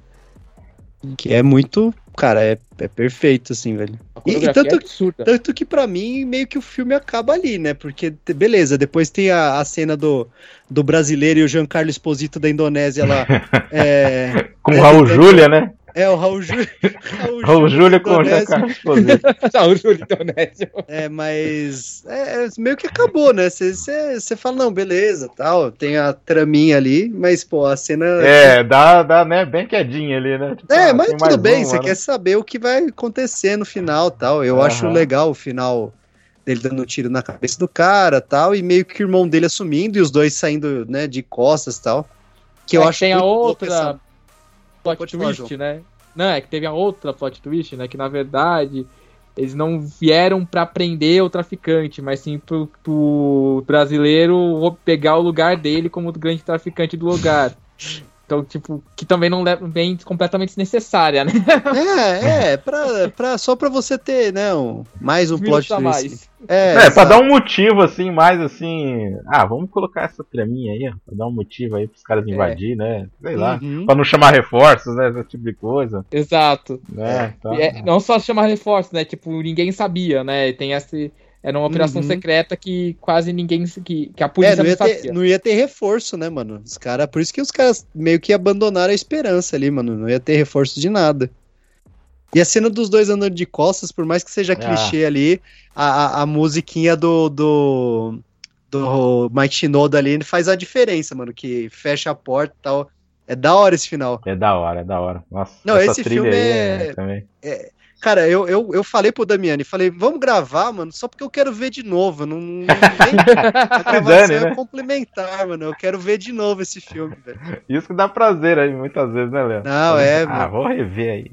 Que é muito. Cara, é, é perfeito, assim, velho. E- e tanto- é. Tanto que pra mim, meio que o filme acaba ali, né? Porque, beleza, depois tem a, a cena do, do brasileiro e o Giancarlo Esposito da Indonésia lá. <laughs> é, Com o Raul Júlia, né? É, o Raul Júlia. <laughs> Raul Júlia com o o <laughs> Júlio Donésio. É, mas é, é, meio que acabou, né? Você fala, não, beleza, tal, tem a traminha ali, mas, pô, a cena. É, dá, dá, né? Bem quedinho ali, né? Tipo, É, ah, mas tudo bem, você né? quer saber o que vai acontecer no final tal. Eu Aham. acho legal o final dele dando um tiro na cabeça do cara tal, e meio que o irmão dele assumindo e os dois saindo, né, de costas tal. Que eu É, acho tem a outra essa- plot Pode falar, twist, né? Não, é que teve a outra plot twist, né? Que na verdade eles não vieram pra prender o traficante, mas sim pro, pro brasileiro pegar o lugar dele como o grande traficante do lugar. Então, tipo, que também não leva bem completamente desnecessária, né? É, é, pra, pra, só pra você ter, né, um, mais um plot twist. mais. É, É, pra dar um motivo, assim, mais assim. Ah, vamos colocar essa traminha aí, ó. Pra dar um motivo aí pros caras invadir, né? Sei lá. Uhum. Pra não chamar reforços, né? Esse tipo de coisa. Exato. Né? Então, E é- não só chamar reforço, né? Tipo, ninguém sabia, né? Tem esse. Era uma operação Uhum. secreta que quase ninguém. que, que a É, polícia não não, ia, ter, não ia ter reforço, né, mano? Os cara, por isso que os caras meio que abandonaram a esperança ali, mano. Não ia ter reforço de nada. E a cena dos dois andando de costas, por mais que seja Ah. clichê ali, a, a, a musiquinha do, do, do Mike Shinoda ali faz a diferença, mano. Que fecha a porta e tal. É da hora esse final. É da hora, é da hora. Nossa, Não, esse filme aí é- também. Cara, eu, eu, eu falei pro Damiani, falei, vamos gravar, mano, só porque eu quero ver de novo. Não, nem, <laughs> a gravação dane, é né? complementar, mano. Eu quero ver de novo esse filme, velho. Isso que dá prazer aí, muitas vezes, né, Léo? Não, é, Ah, mano. vou rever aí.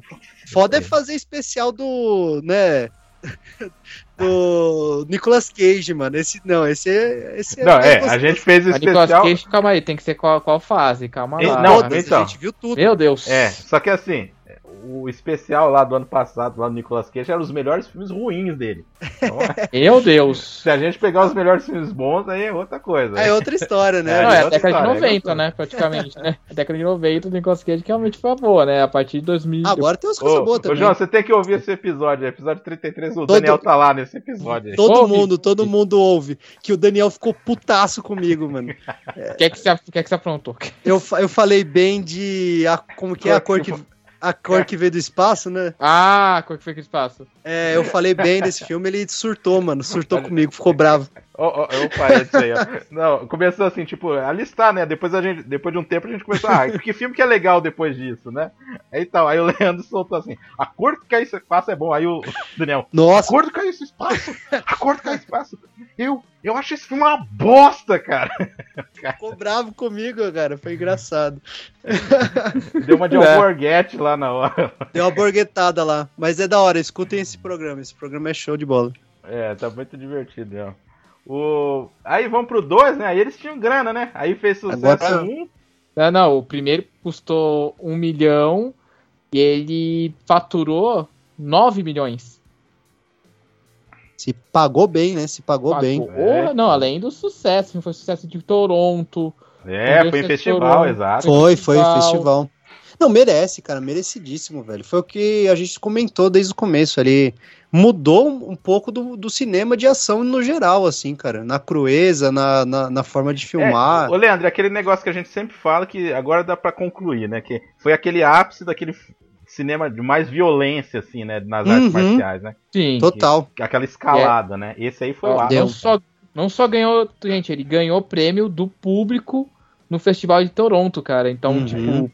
Foda é fazer especial do, né, <laughs> do Nicolas Cage, mano. Esse, não, esse é... Esse Não, é, gostoso. a gente fez o A Nicolas especial. Cage, calma aí, tem que ser qual, qual fase? Calma lá. não, Todas, então. a gente viu tudo. Meu Deus. É, só que assim, o especial lá do ano passado, lá do Nicolas Cage, eram os melhores filmes ruins dele. Então, <laughs> Meu Deus. se a gente pegar os melhores filmes bons, aí é outra coisa. É outra história, né? Não, é a outra década de história, é 90, outra né? Praticamente, né? A década de 90 do Nicolas Cage que realmente foi boa, né? A partir de 2000. Agora tem umas coisas Ô, boas ô, também. João, você tem que ouvir esse episódio, episódio 33, o Todo- Daniel tá lá nesse episódio aí. Todo Ouve. mundo, todo mundo ouve que o Daniel ficou putaço comigo, mano. O que é que você, que é que você aprontou? Eu, eu falei bem de a, como que é a cor que a cor que veio do espaço, né? Ah, qual que foi aquele espaço? É, eu falei bem desse filme, ele surtou, mano, surtou comigo, ficou bravo. Ó, ó, opa, esse aí, ó. Não, começou assim, tipo, a listar, né? Depois, a gente, depois de um tempo a gente começou, ah, que filme que é legal depois disso, né? Aí tal, aí o Leandro soltou assim, a cor que cai esse espaço é bom. Aí o Daniel, a Nossa, cor que cai esse espaço, a cor que cai esse espaço. Eu, eu acho esse filme uma bosta, cara. <laughs> ficou bravo comigo, cara, foi engraçado. <laughs> Deu uma de <laughs> É. alborguete lá na hora. Deu uma borguetada lá, mas é da hora, escutem esse programa, esse programa é show de bola. É, tá muito divertido, ó. O... Aí vamos pro 2, né? Aí eles tinham grana, né? Aí fez sucesso Agora- um. Não, não, o primeiro custou um milhão e ele faturou 9 milhões. Se pagou bem, né? Se pagou, Pagou. bem. É. Não, além do sucesso, foi sucesso de Toronto. É, foi em festival, exato. Foi, foi Festival. festival. Não, merece, cara, merecidíssimo, velho. Foi o que a gente comentou desde o começo ali. Mudou um pouco do, do cinema de ação no geral, assim, cara. Na crueza, na, na, na forma de filmar. É, ô Leandro, aquele negócio que a gente sempre fala que agora dá pra concluir, né? Que foi aquele ápice daquele cinema de mais violência, assim, né? Nas artes Uhum. marciais, né? Sim. Total. Aquela escalada, né? Esse aí foi ápice. deu. não, só, não só ganhou, gente, ele ganhou prêmio do público no Festival de Toronto, cara. Então, Uhum. tipo,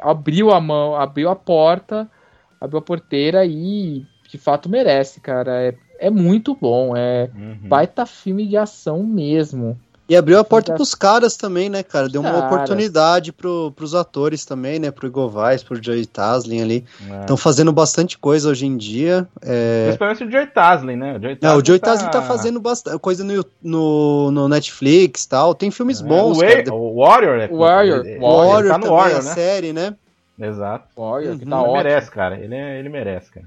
abriu a mão, abriu a porta, abriu a porteira e de fato merece, cara. É, é muito bom, é Uhum. baita filme de ação mesmo. E abriu a porta pros caras também, né, cara? Deu uma oportunidade pro, pros atores também, né? Pro Igor Weiss, pro Joey Taslin ali. É. Estão fazendo bastante coisa hoje em dia. É... Principalmente o Joey Taslin, né? O Joey Não, o Joey tá- Taslin tá fazendo bastante coisa no, no, no Netflix e tal. Tem filmes É, bons, o, cara. O Warrior, né? Warrior, Ele, ele Warrior tá no também, Warrior, a né? série, né? Exato. Warrior, que Uhum. tá Ele ótimo. merece, cara. Ele, é- ele merece, cara.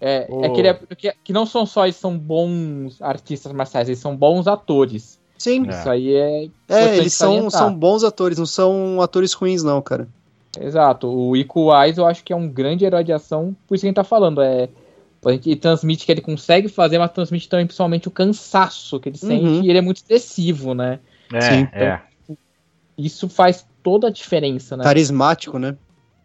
É, O- é que, ele é- que, que não são só eles são bons artistas marciais, eles são bons atores. Sim. É. Isso aí é. É, eles são, são bons atores, não são atores ruins, não, cara. Exato. O Iko Wise eu acho que é um grande herói de ação, por isso que a gente tá falando. É, a gente transmite que ele consegue fazer, mas transmite também principalmente o cansaço que ele sente Uhum. e ele é muito expressivo, né? É, Sim. é. Isso faz toda a diferença, né? Carismático, né?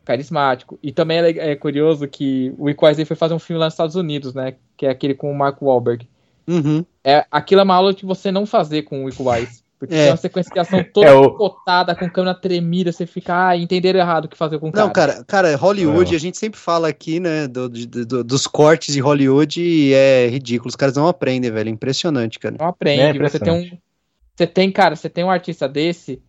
Carismático. E também é, é curioso que o Iko Wise ele foi fazer um filme lá nos Estados Unidos, né? Que é aquele com o Mark Wahlberg. Uhum. É, aquilo é uma aula que você não fazer com o Iko Wise. Porque É. tem uma sequência de ação <laughs> toda É, o- cotada, com câmera tremida, você fica, ah, entenderam errado o que fazer com o cara. Não, cara, cara, Hollywood, É. a gente sempre fala aqui, né, do- de- do- dos cortes de Hollywood e é ridículo. Os caras não aprendem, velho. Impressionante, cara. Não aprende. É você tem um. Você tem, cara, você tem um artista desse,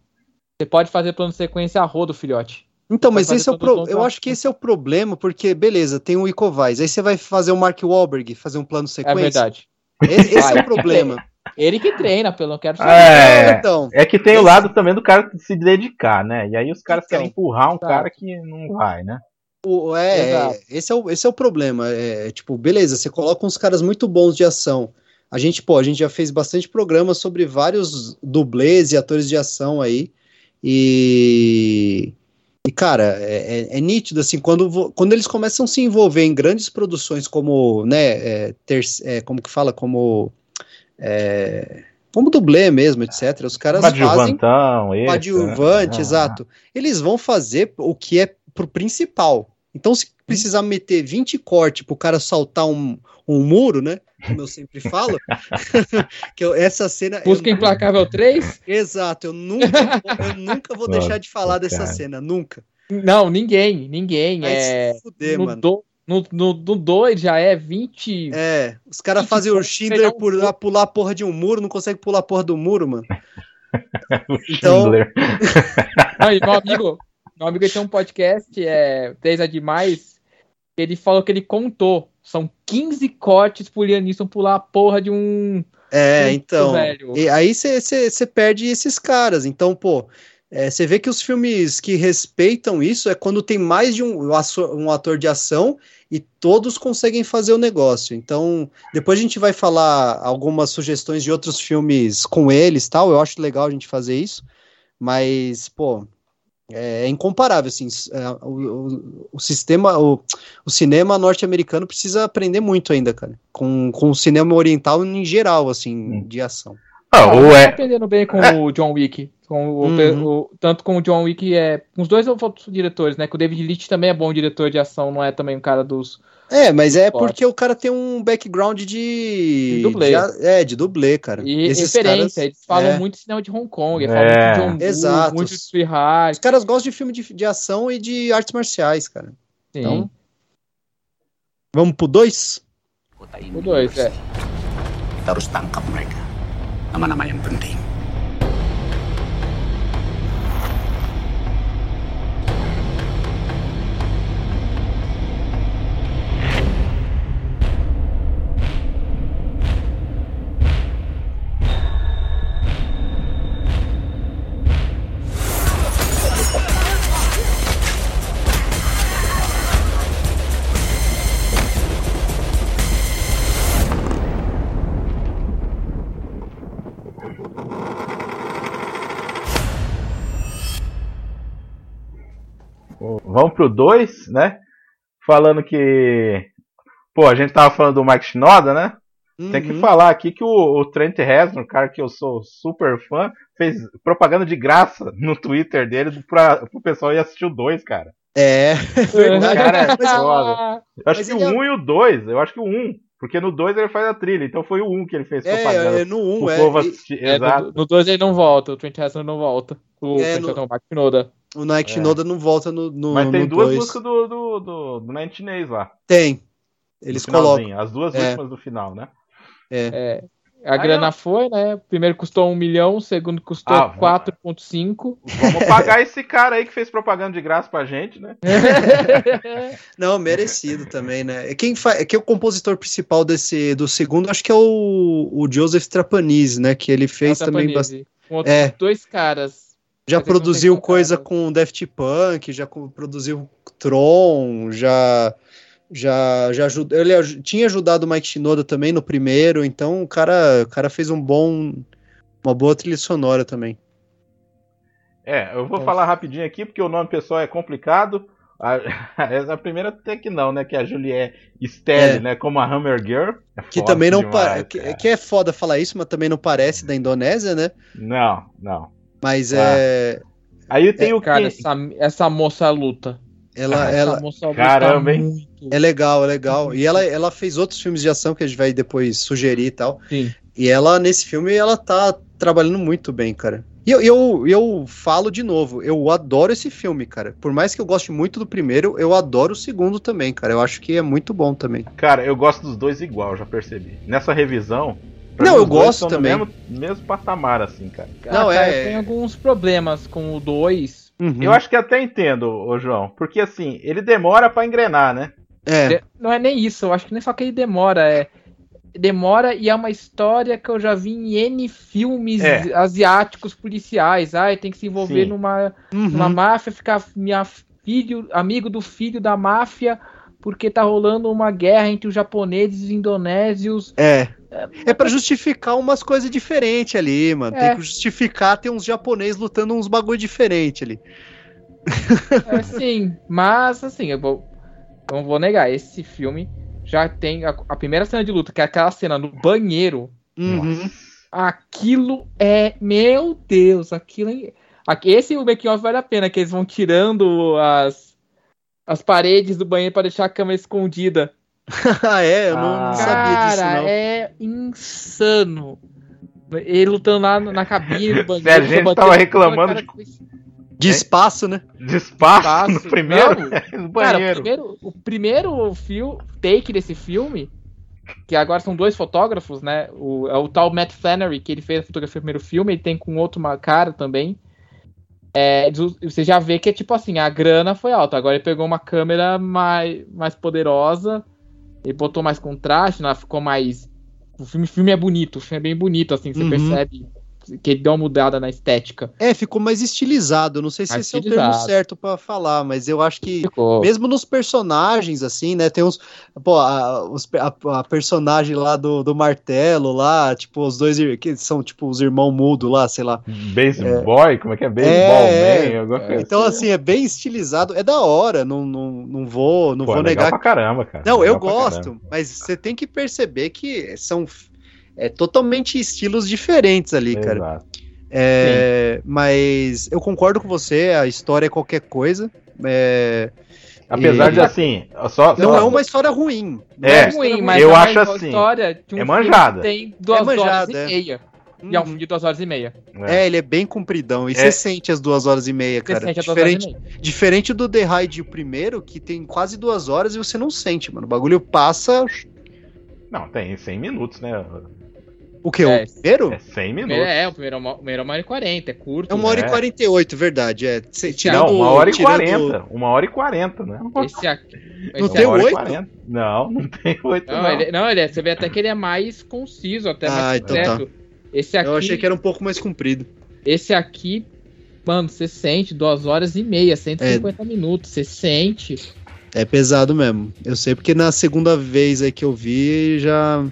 você pode fazer plano de sequência a rodo, filhote. Então, mas esse é o pro... eu acho que esse é o problema, porque, beleza, tem o Ico Vaz, aí você vai fazer o Mark Wahlberg, fazer um plano É sequência. verdade. Esse, esse é o problema. Ele que treina, pelo não quero saber. É, Então, é que tem o lado também do cara se dedicar, né? E aí os caras Então. querem empurrar um Tá. cara que não vai, né? o- é, Exato. é, esse, é o, esse é o problema. É, tipo, beleza, você coloca uns caras muito bons de ação. A gente, pô, a gente já fez bastante programa sobre vários dublês e atores de ação aí. E. E, cara, é, é- é nítido, assim, quando, quando eles começam a se envolver em grandes produções como, né, é, ter, é, como que fala, como. é, como dublê mesmo, etc. Os caras fazem esse, coadjuvante, né? exato. Eles vão fazer o que é pro principal. Então, se precisar meter 20 cortes pro cara saltar um, um muro, né? Como eu sempre falo, <laughs> que eu- essa cena. eu Busca nu- Implacável 3? Exato, eu nunca, vou- eu nunca vou <laughs> deixar de falar dessa cara. cena, nunca. Não, ninguém, ninguém. Vai é, se fuder, no mano. 2 no, no, no dois já é 20. É, os caras fazem o Schindler um pular, pular a porra de um muro, não consegue pular a porra do muro, mano. <laughs> O Então- Schindler. Não, e meu amigo, meu amigo ele tem um podcast, é 3 é demais. Ele falou que ele contou. São 15 cortes pro Liam Neeson pular a porra de um. É, Muito então. velho. E aí você perde esses caras. Então, pô, É, você vê que os filmes que respeitam isso é quando tem mais de um, um ator de ação e todos conseguem fazer o negócio. Então, depois a gente vai falar algumas sugestões de outros filmes com eles, tal. Eu acho legal a gente fazer isso, mas pô, é, é incomparável assim. É, o, o, o, sistema, o, o cinema norte-americano precisa aprender muito ainda, cara, com, com o cinema oriental em geral, assim, hum. de ação. Ah, ah, tá aprendendo bem com é. o John Wick. Com o, uhum. o, tanto com o John Wick é. Com os dois outros diretores, né? Que o David Leitch também é bom diretor de ação, não é também um cara dos. É, mas é porque o cara tem um background de. de dublê. De, é, de dublê, cara. E Esses referência, caras... eles falam é. muito de cinema de Hong Kong, eles é. falam muito de John Exato. muito de. Os caras gostam de filme de, de ação e de artes marciais, cara. Sim. Então. Vamos pro 2? O 2, é. Harus tangkap mereka. Nama-nama yang penting. Pro 2, né? Falando que. Pô, a gente tava falando do Mike Shinoda, né? Uhum. Tem que uhum. falar aqui que o, o Trent Reznor, cara que eu sou super fã, fez propaganda de graça no Twitter dele pra, pro pessoal ir assistir o 2, cara. É. <laughs> Cara, é foda. Eu acho Mas que o 1 um é... e o 2, eu acho que o 1. Um, porque no 2 ele faz a trilha, então foi o 1 um que ele fez é, propaganda. É, no 1, um, é. é Exato. No 2 ele não volta, o Trent Reznor não volta. O é, Trent no... não, o Mike Shinoda. O Night é. Shinoda não volta no, no Mas tem no duas dois. músicas do, do, do, do Night Chinês lá. Tem. Eles colocam. As duas é. últimas do final, né? É. é. A grana eu... foi, né? O primeiro custou 1 milhão, o segundo custou ah, 4,5. Vamos pagar esse cara aí que fez propaganda de graça pra gente, né? <laughs> Não, merecido também, né? Quem faz, é que é o compositor principal desse do segundo, acho que é o, o Joseph Trapanese, né? Que ele fez é também bastante. Com outros é. dois caras já produziu coisa com Daft Punk, já produziu Tron, já já já ajudou, ele tinha ajudado o Mike Shinoda também no primeiro, então o cara, o cara fez um bom uma boa trilha sonora também. É, eu vou é. falar rapidinho aqui porque o nome pessoal é complicado. A, <laughs> a primeira até que não, né? Que é a Juliette Stelly, é. né? Como a Hammer Girl. É que também não parece. Que, que, é foda falar isso, mas também não parece da Indonésia, né? Não, não. Mas ah. é. Aí tem é, o cara, essa, essa moça luta. Ela, essa ela... Moça Caramba, hein? Muito. É legal, é legal. E ela, ela fez outros filmes de ação que a gente vai depois sugerir e tal. Sim. E ela, nesse filme, ela tá trabalhando muito bem, cara. E eu, eu, eu falo de novo, eu adoro esse filme, cara. Por mais que eu goste muito do primeiro, eu adoro o segundo também, cara. Eu acho que é muito bom também. Cara, eu gosto dos dois igual, já percebi. Nessa revisão, Pra não, eu gosto também. Mesmo, mesmo patamar, assim, cara. Não, ah, é. Tem alguns problemas com o 2. Uhum. Eu acho que até entendo, ô João. Porque assim, ele demora para engrenar, né? É. Não é nem isso, eu acho que nem só que ele demora, é. Demora e é uma história que eu já vi em N filmes é. asiáticos policiais. Ai, tem que se envolver numa, uhum. numa máfia, ficar minha filho, amigo do filho da máfia, porque tá rolando uma guerra entre os japoneses e os indonésios. É. É para justificar umas coisas diferentes ali, mano. É. Tem que justificar ter uns japoneses lutando uns bagulho diferente ali. É, sim, mas assim, eu vou, não vou negar, esse filme já tem a, a, primeira cena de luta, que é aquela cena no banheiro. Uhum. Aquilo é, meu Deus, aquilo é, esse o making off vale a pena, que eles vão tirando as as paredes do banheiro para deixar a câmera escondida. <laughs> ah, é? Eu não, ah. sabia disso, não. é insano. Ele lutando lá na cabine do <laughs> banheiro. a gente tava reclamando de... de espaço, né? <laughs> De espaço, espaço. no primeiro no cara, o primeiro, o primeiro fio, take desse filme, que agora são dois fotógrafos, né? O, é o tal Matt Flannery, que ele fez a fotografia do primeiro filme, ele tem com outro cara também. É, você já vê que é tipo assim, a grana foi alta. Agora ele pegou uma câmera mais, mais poderosa ele botou mais contraste, né? ficou mais. O filme, filme é bonito, o filme é bem bonito, assim, você uhum. percebe que ele deu uma mudada na estética. É, ficou mais estilizado. Não sei se Mais esse é o termo estilizado. certo pra falar, mas eu acho que Ficou. mesmo nos personagens, assim, né? Tem uns. Pô, a, os- a- a personagem lá do, do martelo lá, tipo, os dois que são tipo os irmãos mudos lá, sei lá. Baseball, como é que é? Baseball É, Man, alguma coisa Então, assim, é bem estilizado. É da hora, não, não, não vou, não Pô, vou legal negar. pra caramba, cara. Não, eu gosto, caramba. mas você tem que perceber que são é, totalmente estilos diferentes ali, cara. Exato. É, mas eu concordo com você, a história é qualquer coisa. é, Apesar E- de assim, só, não só- é uma história ruim. Não É, história ruim, mas eu é uma acho assim, história de um é manjada. que tem duas É manjada, horas é. e meia. Uhum. E é um filme de duas horas e meia. É, ele é bem compridão. E É. você sente as duas horas e meia, Você cara. sente a duas horas e Diferente, meia. diferente do The Raid o primeiro, que tem quase duas horas e você não sente, mano. O bagulho passa. Não, tem 100 minutos, né? O que? É. O primeiro? É 100 O minutos. primeiro é, o primeiro é uma, o primeiro é uma hora e quarenta, é curto. É uma hora É. e quarenta e oito, verdade. É. Cê- Não, tirando- uma hora e tirando- quarenta. Uma hora e quarenta, né? Esse aqui. Não esse tem e oito? 40. Não, não tem oito, Não, não. ele, não ele é- você vê até que ele é mais conciso, até Ah, mais então tá. completo. Esse aqui, Eu achei que era um pouco mais comprido. esse aqui, mano, você sente duas horas e meia, 150 minutos, você sente. É pesado mesmo. Eu sei porque na segunda vez aí que eu vi já.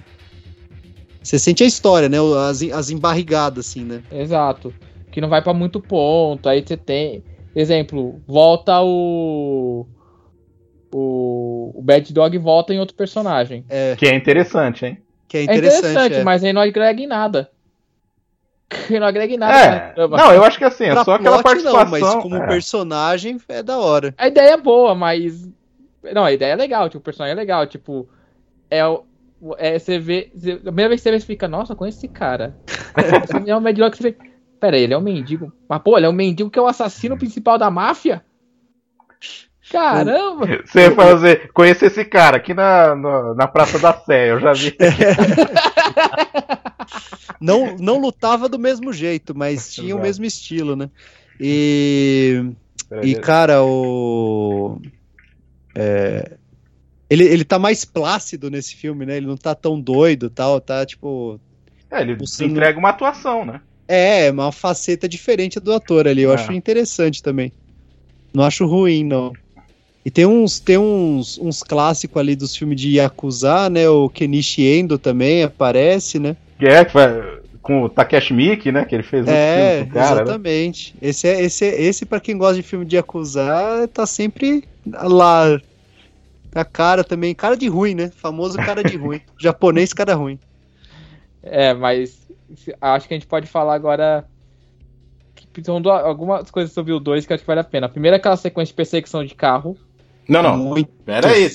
Você sente a história, né? As, as embarrigadas, assim, né? Exato. Que não vai pra muito ponto. Aí você tem. Exemplo, volta o. O, o Bad Dog volta em outro personagem. É, Que é interessante, hein? que é É interessante. interessante, é. mas aí não agrega em nada. Que <laughs> não agrega em nada. É. trama. Não, eu acho que assim, é Pra só aquela plot, não, participação. mas como é. personagem é da hora. A ideia é boa, mas. Não, a ideia é legal, tipo, o personagem é legal, tipo. É o. É, você vê. Você, a primeira vez que você vê, você fica, nossa, conheço esse cara. <laughs> Você é um Mad Dog, você vê. Pera aí, ele é um mendigo. Mas, pô, ele é o mendigo que é o assassino principal da máfia? Caramba! <laughs> Você vai fazer, conhecer esse cara aqui na, na, na Praça da Sé, eu já vi. <laughs> Não, não lutava do mesmo jeito, mas tinha o Exato. mesmo estilo, né? E. E, cara, o. é, ele, ele tá mais plácido nesse filme, né? Ele não tá tão doido tal, tá tipo. É, ele sino- entrega uma atuação, né? É, uma faceta diferente do ator ali. Eu É. acho interessante também. Não acho ruim, não. E tem uns, tem uns, uns clássicos ali dos filmes de Yakuza, né? O Kenichi Endo também aparece, né? É, com o Takeshi Miki, né? Que ele fez um É, filme cara, né? exatamente. Esse, é, esse, é- esse para quem gosta de filme de Yakuza, tá sempre lá. A cara também, cara de ruim, né? Famoso cara de ruim. <laughs> Japonês cara ruim. É, mas acho que a gente pode falar agora. São algumas coisas sobre o 2 que eu acho que vale a pena. A primeira é aquela sequência de perseguição de carro. Não, não. Muito. Pera aí.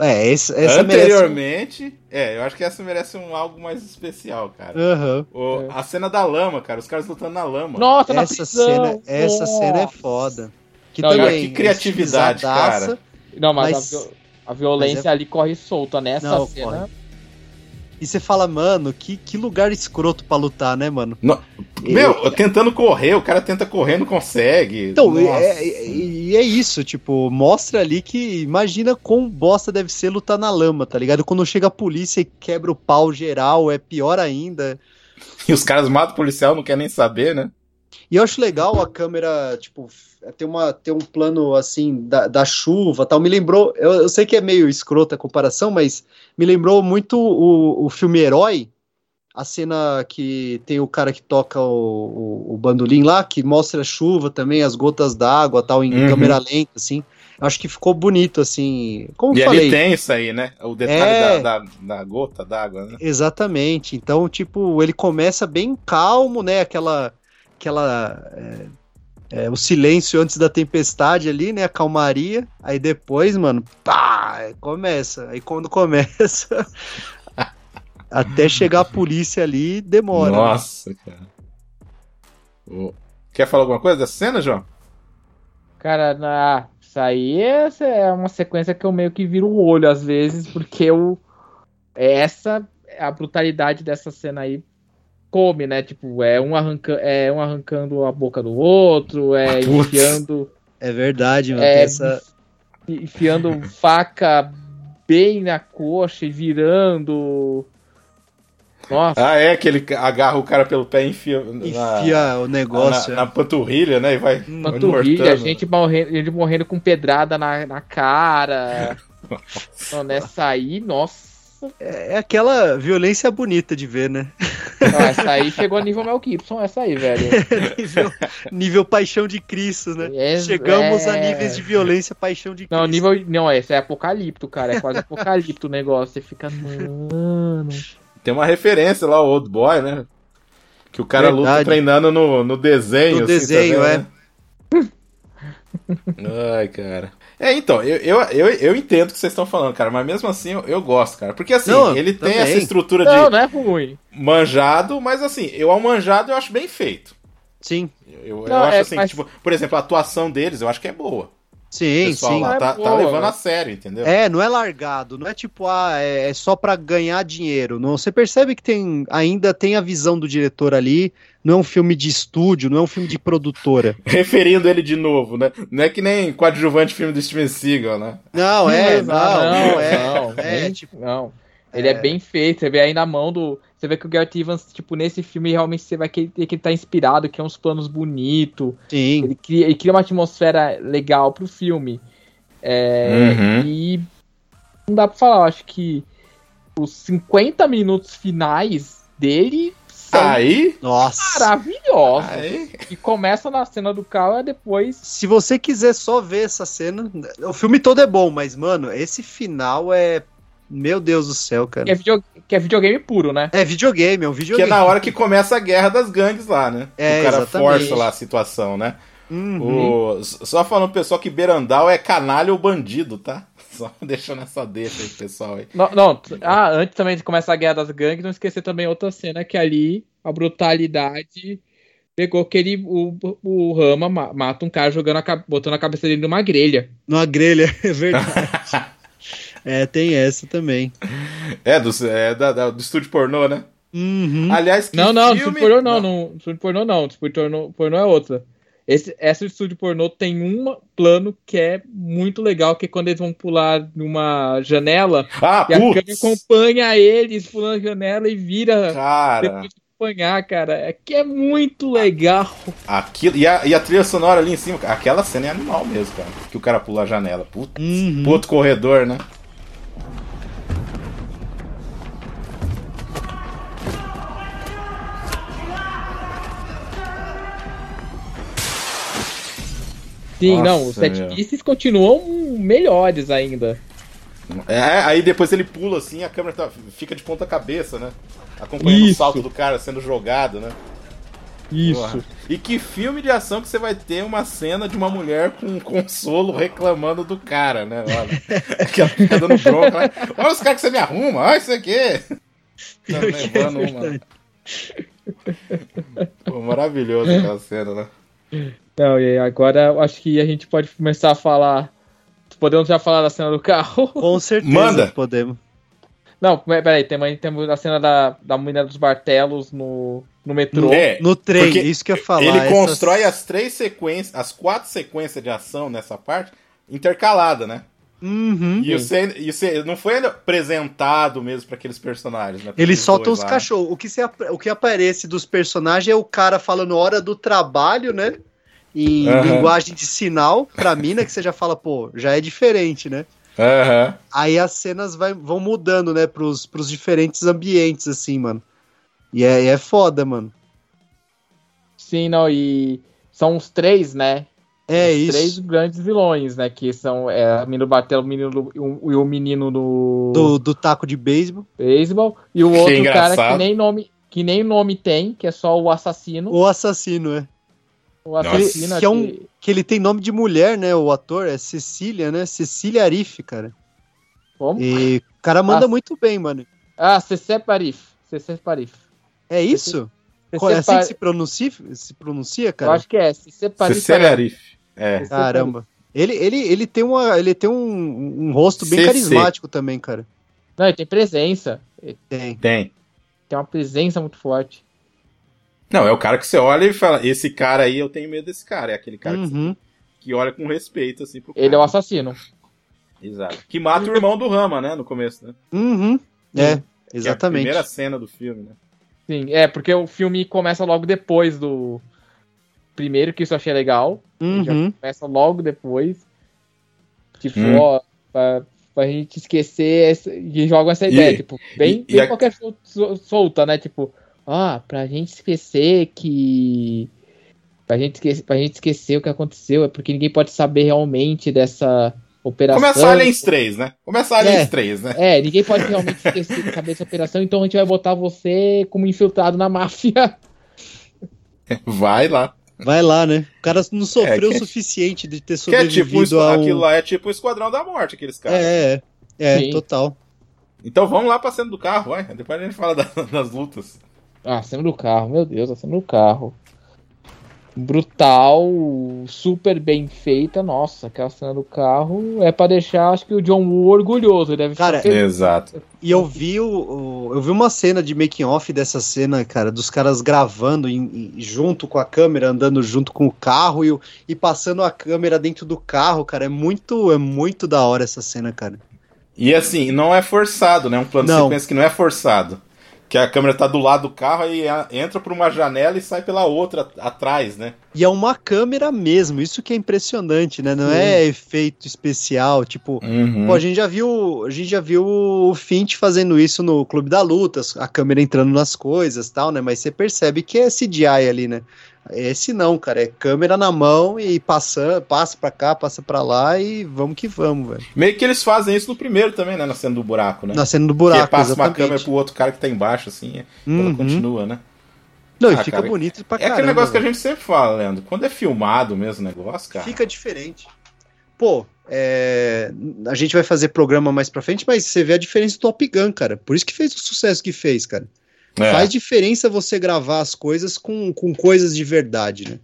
É, esse, essa merece. Anteriormente, é, eu acho que essa merece um algo mais especial, cara. Aham. O- É. A cena da lama, cara, os caras lutando na lama. Nossa, na Essa prisão! cena, essa Nossa! cena é foda. Que Não, também. que criatividade, cara. Não, mas, Mas- a, vi- a violência é- ali corre solta nessa Não, cena. corre. E você fala, mano, que, que lugar escroto pra lutar, né, mano? Meu, tentando correr, o cara tenta correr, não consegue. Então, é, é- e é isso, tipo, mostra ali que imagina quão bosta deve ser lutar na lama, tá ligado? Quando chega a polícia e quebra o pau geral, é pior ainda. E os caras matam o policial, não quer nem saber, né? E eu acho legal a câmera, tipo, ter, uma, ter um plano assim da, da chuva tal. Me lembrou, eu, eu sei que é meio escrota a comparação, mas me lembrou muito o, o filme Herói. A cena que tem o cara que toca o, o, o bandolim lá, que mostra a chuva também, as gotas d'água tal, em Uhum. câmera lenta, assim. Acho que ficou bonito, assim. Como E falei. tem isso aí, né? O detalhe É. da, da, da gota d'água, né? Exatamente. Então, tipo, ele começa bem calmo, né? Aquela. Aquela é, é, o silêncio antes da tempestade ali, né? A calmaria. Aí depois, mano, pá! Começa. Aí quando começa. <laughs> até chegar a polícia ali, demora. né? Nossa, cara. O- Quer falar alguma coisa dessa cena, João? Cara, na... isso aí é, é uma sequência que eu meio que viro o olho às vezes, porque eu. Essa, a brutalidade dessa cena aí come, né? Tipo, é um, arranca... é um arrancando a boca do outro, é <laughs> Putz. enfiando. É verdade, mano. É, essa... enfiando faca bem na coxa e virando. Nossa, Ah, é que ele agarra o cara pelo pé e enfia, na, Enfia o negócio. na, na panturrilha, né? E vai, panturrilha, gente morrendo, gente morrendo com pedrada na, na cara. <laughs> Não, nessa aí, nossa. É. é aquela violência bonita de ver, né? Não, essa aí chegou a nível Mel Gibson, essa aí, velho. <laughs> nível, nível paixão de Cristo, né? É, Chegamos a é. níveis de violência, paixão de Cristo. Não, nível. Não, essa é apocalipto, cara. É quase apocalipto o negócio. Você fica. Mano. Tem uma referência lá, o Old Boy, né? Que o cara luta Verdade. treinando no, no desenho. No assim, desenho, também, é. né? Ai, cara. É, então, eu, eu, eu, eu entendo o que vocês estão falando, cara, mas mesmo assim eu, eu gosto, cara. Porque assim, Não, ele tem também. essa estrutura Não, de não é ruim. manjado, mas assim, eu ao manjado eu acho bem feito. Sim, Eu, eu Não, acho é, assim, mas- tipo, por exemplo, a atuação deles eu acho que é boa. Sim, pessoal sim. lá É tá, tá boa, levando né? a sério, entendeu? É, não é largado, não é tipo, ah, é, é só pra ganhar dinheiro. Não, você percebe que tem ainda tem a visão do diretor ali. Não é um filme de estúdio, não é um filme de produtora. <laughs> Referindo ele de novo, né? Não é que nem coadjuvante filme do Steven Seagal, né? Não, é, Não, não, não, é. não, é, nem- tipo, não. Ele é. bem feito, você vê aí na mão do. Você vê que o Gareth Evans, tipo, nesse filme realmente você vai que que ele tá inspirado, que é uns planos bonitos. sim. Ele cria, ele cria uma atmosfera legal pro filme. É, Uhum. E não dá pra falar, eu acho que os 50 minutos finais dele são Aí. Nossa. maravilhosos. Aí. E começa na cena do carro e depois. Se você quiser só ver essa cena, o filme todo é bom, mas, mano, esse final é. Meu Deus do céu, cara. Que é, video- que é videogame puro, né? É videogame, é um Que videogame. é na hora que começa a guerra das gangues lá, né? É, o cara exatamente. força lá a situação, né? Uhum. O- Só falando pro pessoal que Berandal é canalha ou bandido, tá? <laughs> Só deixando essa deixa aí, pessoal aí. Não, não, ah, antes também de começar a guerra das gangues, não esquecer também outra cena que ali a brutalidade pegou que ele, o, o Rama ma- mata um cara jogando a, botando a cabeça dele numa grelha. Numa grelha, <laughs> é verdade. <laughs> é, tem essa também. É, do, é da- da- do estúdio pornô, né? Uhum. Aliás, que não, não, filme... estúdio pornô não, no estúdio pornô não, estúdio pornô, pornô é outra. Esse, essa do estúdio pornô tem um plano que é muito legal, que é quando eles vão pular numa janela Ah, e a câmera putz! acompanha eles pulando a janela e vira Cara, depois de acompanhar, cara. É que é muito legal. aquilo... E a, e a trilha sonora ali em cima, aquela cena é animal mesmo, cara. Que o cara pula a janela. Puta, Uhum. pro outro corredor, né? Sim, Nossa, não, os set pieces continuam melhores ainda. É, aí depois ele pula assim, a câmera tá- fica de ponta cabeça, né? Acompanhando o Isso. salto do cara sendo jogado, né? Isso. E que filme de ação que você vai ter uma cena de uma mulher com um consolo reclamando do cara, né? Olha, <laughs> que ela fica dando bronca. né? Olha os caras que você me arruma, olha isso aqui. Tá levando uma. Pô, maravilhoso aquela cena, né? Não, e agora eu acho que a gente pode começar a falar. Podemos já falar da cena do carro? <laughs> Com certeza Manda. podemos. Não, peraí, tem, temos a cena da, da menina dos martelos no, no metrô. É, No trem, porque isso que eu ia falar. ele essas- constrói as três sequências, as quatro sequências de ação nessa parte, intercalada, né? Uhum. E você, e você não foi apresentado mesmo pra aqueles personagens, né? Pra Ele aqueles solta dois os cachorros. O que, se o que aparece dos personagens é o cara falando hora do trabalho, né? Em Aham. linguagem de sinal pra mina, que você já fala, pô, já é diferente, né? Aham. Aí as cenas vai- vão mudando, né, pros, pros diferentes ambientes, assim, mano. E é, e é foda, mano. Sim, não, e são os três, né? É os isso. três grandes vilões, né? Que são é, a menina do martelo, o menino do, o, e o menino do, Do, do taco de beisebol. beisebol. E o Que outro cara que nem nome. Que nem nome tem, que é só o assassino. O assassino, é. Que é um- que- Que ele tem nome de mulher, né? O ator é Cecília, né? Cecília Arif, cara. Como? E o cara manda Ah. muito bem, mano. Ah, Cecé Parif. Cecé Parif. É isso? É assim Par- que se pronuncia, se pronuncia, Eu cara? acho que é. Cecé Parif. Cecília Arif. É. Caramba. Ele, ele, ele tem, uma, ele tem um, um rosto bem CC. carismático também, cara. Não, ele tem presença. Ele Tem. Tem. tem uma presença muito forte. Não, é o cara que você olha e fala, esse cara aí, eu tenho medo desse cara. É aquele cara que, Uhum. que olha com respeito, assim, pro cara. Ele é o assassino. Exato. Que mata o irmão do Rama, né, no começo, né? Uhum. É. Que é a Exatamente. primeira cena do filme, né? Sim, é, porque o filme começa logo depois do. Primeiro, que isso eu achei legal. Já Uhum. começa logo depois. Tipo, Hum. ó, pra, pra gente esquecer essa, e jogam essa ideia, E- tipo, bem, e bem a- qualquer sol- sol- solta, né? Tipo, ah, pra gente esquecer que. Pra gente, esquecer, pra gente esquecer o que aconteceu, é porque ninguém pode saber realmente dessa operação. Começa Aliens 3, né? Começa Aliens É. 3, né? É, ninguém pode realmente <laughs> esquecer saber dessa operação, então a gente vai botar você como infiltrado na máfia. <laughs> Vai lá. Vai lá, né? O cara não sofreu É, que- o suficiente de ter Que é tipo, sobrevivido ao... aquilo lá é tipo o Esquadrão da Morte, aqueles caras. É, é, é, total. Então vamos lá pra cena do carro, vai. Depois a gente fala da- das lutas. Ah, cena do carro, meu Deus, a cena do carro. Brutal, super bem feita. Nossa, aquela cena do carro é pra deixar, acho que o John Woo orgulhoso. Ele deve Cara, ficar feliz. Exato. E eu vi o, o- eu vi uma cena de making off dessa cena, cara, dos caras gravando em- em- junto com a câmera, andando junto com o carro e, e passando a câmera dentro do carro, cara. É muito, é muito da hora essa cena, cara. E assim, não é forçado, né? Um plano de Não. sequência que não é forçado. Que a câmera tá do lado do carro e entra por uma janela e sai pela outra atrás, né? E é uma câmera mesmo, isso que é impressionante, né? Não é efeito especial, tipo, Uhum. Pô, a gente já viu, a gente já viu o Fint fazendo isso no Clube da Luta, a câmera entrando nas coisas, tal, né? Mas você percebe que é CGI ali, né? Esse não, cara, é câmera na mão e passa, passa pra cá, passa pra lá e vamos que vamos, velho. Meio que eles fazem isso no primeiro também, né? Na cena do buraco, né? Na cena do que buraco, passa uma exatamente. câmera pro outro cara que tá embaixo, assim, e ela Uhum. continua, né? Não, Ah, e fica cara, bonito pra É caramba. aquele negócio que a gente sempre fala, Leandro. Quando é filmado mesmo o negócio, cara. Fica diferente. Pô, é, a gente vai fazer programa mais pra frente, mas você vê a diferença do Top Gun, cara. Por isso que fez o sucesso que fez, cara. É. Faz diferença você gravar as coisas com, com coisas de verdade, né?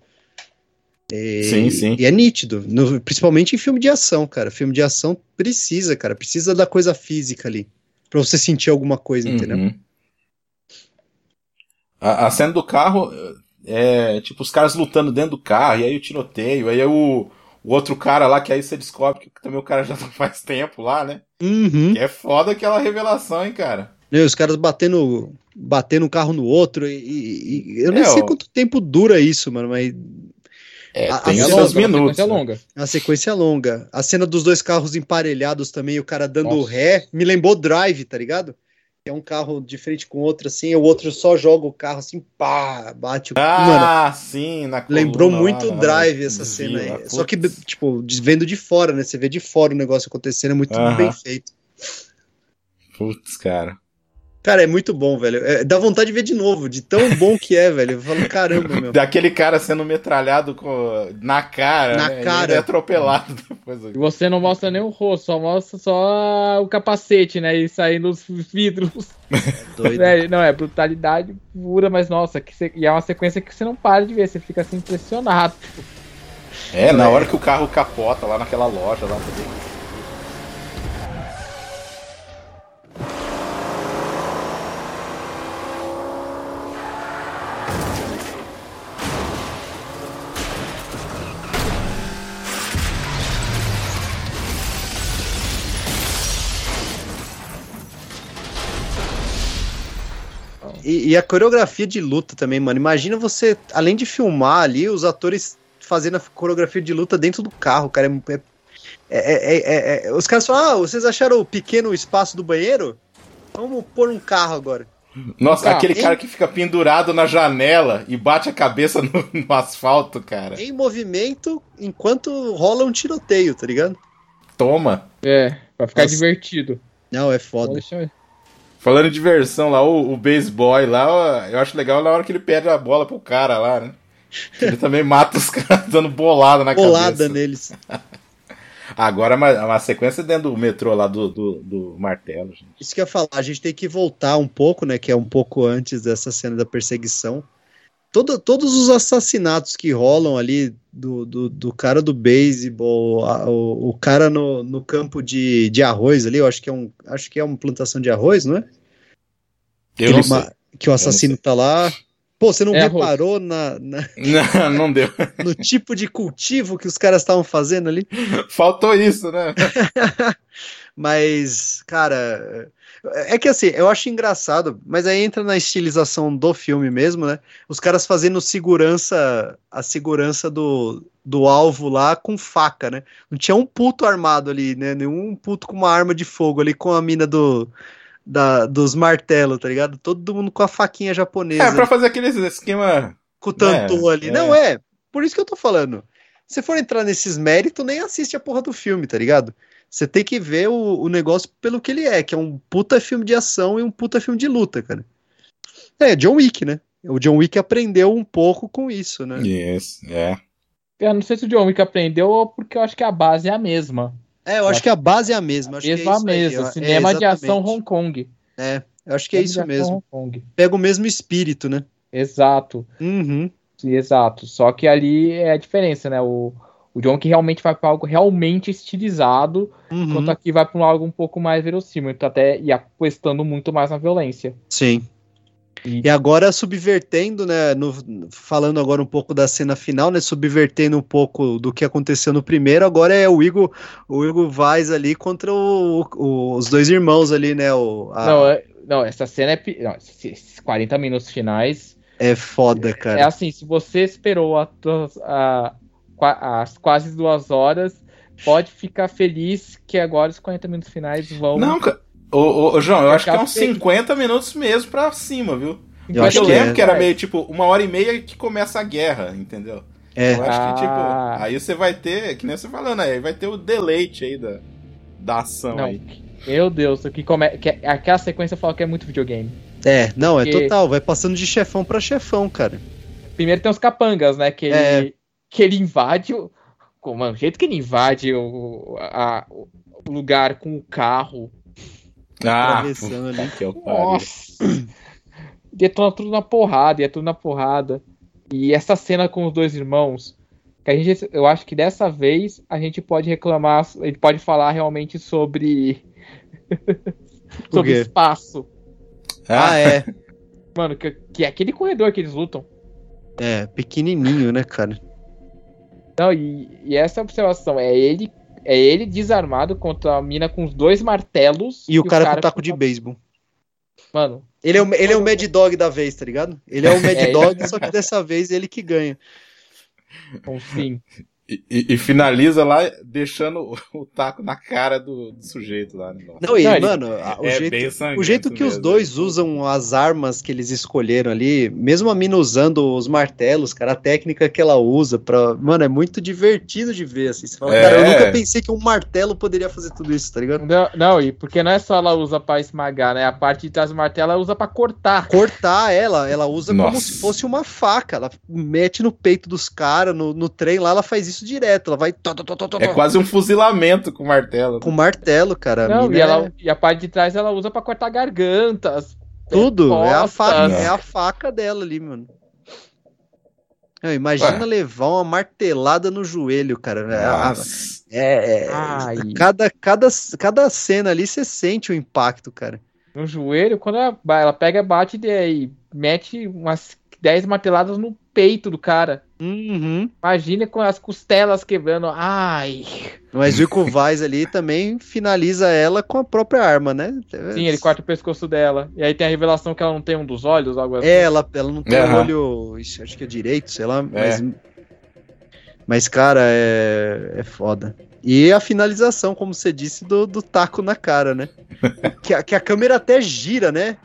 E, Sim, sim. E é nítido, no- principalmente em filme de ação, cara. Filme de ação precisa, cara. Precisa da coisa física ali. Pra você sentir alguma coisa, entendeu? Uhum. A, a cena do carro é tipo os caras lutando dentro do carro, e aí o tiroteio, aí o, o outro cara lá, que aí você descobre que também o cara já <laughs> tá faz tempo lá, né? Uhum. Que é foda aquela revelação, hein, cara. E os caras batendo, batendo um carro no outro. E, e- e eu não É, sei ó. quanto tempo dura isso, mano, mas É, A- tem a seus longa, minutos. É né? longa. É uma sequência longa. A cena dos dois carros emparelhados também, o cara dando Nossa. ré, me lembrou Drive, tá ligado? É um carro de frente com o outro, assim, e o outro só joga o carro assim, pá, bate o. Mano, Ah, sim, na lembrou coluna muito lá, né? Drive essa Desvio cena aí. lá, Só que, tipo, de- vendo de fora, né? Você vê de fora o negócio acontecendo, é muito Aham. bem feito. Putz, cara. Cara, é muito bom, velho. É, dá vontade de ver de novo, de tão bom que é, velho. Eu falo, caramba, meu. Daquele cara sendo metralhado com... na cara. Na né? E cara. ele é atropelado <laughs> depois. E você não mostra nem o rosto, só mostra só o capacete, né? E saindo os vidros. <laughs> Doido. É, não, é brutalidade pura, mas nossa, que você- e é uma sequência que você não para de ver, você fica assim impressionado. É, na hora que o carro capota lá naquela loja lá também. E, e a coreografia de luta também, mano. Imagina você, além de filmar ali, os atores fazendo a coreografia de luta dentro do carro, cara. É, é- é- é- é- é- os caras falam, ah, vocês acharam pequeno o espaço do banheiro? Vamos pôr um carro agora. Nossa, Cara, aquele hein? cara que fica pendurado na janela e bate a cabeça <laughs> no, no asfalto, cara. Em movimento, enquanto rola um tiroteio, tá ligado? Toma. É, pra ficar Nossa. divertido. Não, é foda. eu- Falando em diversão lá, o, o baseball lá, ó, eu acho legal na hora que ele perde a bola pro cara lá, né? Ele também mata os <laughs> caras dando bolada na Bolada cabeça. neles. <laughs> Agora uma, uma sequência dentro do metrô lá do, do, do martelo, gente. Isso que eu ia falar, a gente tem que voltar um pouco, né? Que é um pouco antes dessa cena da perseguição. Todo, todos os assassinatos que rolam ali do, do, do cara do beisebol, o, o cara no, no campo de, de arroz ali, eu acho que é um acho que é uma plantação de arroz, não é? Eu Que não que o assassino tá lá. Pô, você não É reparou na, na- <laughs> Não, não deu. <laughs> no tipo de cultivo que os caras estavam fazendo ali? Faltou isso, né? <laughs> Mas, cara, é que assim, eu acho engraçado, mas aí entra na estilização do filme mesmo, né? Os caras fazendo segurança, a segurança do, do alvo lá com faca, né? Não tinha um puto armado ali, né? Nenhum puto com uma arma de fogo ali com a mina do, da, dos martelos, tá ligado? Todo mundo com a faquinha japonesa. É, pra fazer aquele esquema. Com o tanto É, ali. é. Não, é. Por isso que eu tô falando. Se for entrar nesses méritos, nem assiste a porra do filme, tá ligado? Você tem que ver o, o negócio pelo que ele é, que é um puta filme de ação e um puta filme de luta, cara. É, John Wick, né? O John Wick aprendeu um pouco com isso, né? Isso, é. Eu não sei se o John Wick aprendeu ou porque eu acho que a base é a mesma. É, eu acho que a base é a mesma. Acho que é mesma isso aí, mesma. É, Cinema de ação. Hong Kong. É, eu acho que é Cinema isso mesmo. Hong Kong. Pega o mesmo espírito, né? Exato. Uhum. Exato. Só que ali é a diferença, né? O, o John Wick realmente vai para algo realmente estilizado, uhum. enquanto aqui vai para algo um pouco mais verossímil. Então até e apostando muito mais na violência. Sim. E- E agora subvertendo, né? no- falando agora um pouco da cena final, né? Subvertendo um pouco do que aconteceu no primeiro, agora é o Igor, o Igor Vaz ali contra o- o- os dois irmãos ali, né? O, a- Não, é- não, essa cena é. Não, esses esses 40 minutos finais. é foda, É cara. assim, se você esperou a a- as quase duas horas, pode ficar feliz que agora os 40 minutos finais vão. Não, ô, ô, ô, João, eu acho que é uns captei. 50 minutos mesmo pra cima, viu? Eu eu que lembro é. que era meio tipo uma hora e meia que começa a guerra, entendeu? É. Eu acho que, tipo, Ah. aí você vai ter, que nem você falando aí, vai ter o deleite aí da, da ação Não, aí. meu Deus, o que come... que é- aquela sequência eu falo que é muito videogame. É, não, é Porque- total. Vai passando de chefão pra chefão, cara. Primeiro tem os capangas, né? Que ele, É. que ele invade. O... Mano, o jeito que ele invade o, a- o lugar com o carro. Ah, Atravessando ali. que. Nossa! Detona tudo na porrada, ia tudo na porrada. E essa cena com os dois irmãos, que a gente, eu acho que dessa vez a gente pode reclamar, a gente pode falar realmente sobre <laughs> sobre espaço. Ah, é. Mano, que, que é aquele corredor que eles lutam. É, pequenininho, né, cara? Não, e, e essa observação é ele é ele desarmado contra a mina com os dois martelos E o cara com taco com de beisebol. Mano, Ele é, o, ele é o Mad Dog da vez, tá ligado? Ele é o <laughs> Mad É, Dog, só que dessa vez ele que ganha. enfim. E, e- e finaliza lá deixando o, o taco na cara do, do sujeito lá. Né? Não, e, Não, mano, o, é jeito, o jeito que os mesmo. dois usam as armas que eles escolheram ali, mesmo a mina usando os martelos, cara, a técnica que ela usa pra. Mano, é muito divertido de ver, assim. Você fala, É. cara, eu nunca pensei que um martelo poderia fazer tudo isso, tá ligado? Não, não, e porque não é só ela usa pra esmagar, né? A parte de trás do martelo ela usa pra cortar. Cortar ela, ela usa como Nossa. se fosse uma faca. Ela mete no peito dos caras, no, no trem lá, ela faz isso direto. Ela vai. tó, tó, tó, tó, tó, É quase um fuzilamento com martelo. Com martelo, cara. A Não, mina e, ela, é e a parte de trás ela usa pra cortar gargantas. tudo. É a, faca, é a faca dela ali, mano. Não, imagina Ué. levar uma martelada no joelho, cara. É, a- Nossa. É, é, Ai. cada, cada, cada cena ali você sente o impacto, cara. No joelho, quando ela, ela pega, bate e aí mete umas 10 marteladas no peito do cara. Uhum. Imagina com as costelas quebrando. Ai. Mas o Ico Vaz ali também finaliza ela com a própria arma, né? Sim, ele corta o pescoço dela. E aí tem a revelação que ela não tem um dos olhos, algo assim. É, ela, ela não tem o Aham. olho, acho que é direito, sei lá, É. mas, mas cara, é, é foda. E a finalização, como você disse, do, do taco na cara, né? <laughs> que, a, que a câmera até gira, né?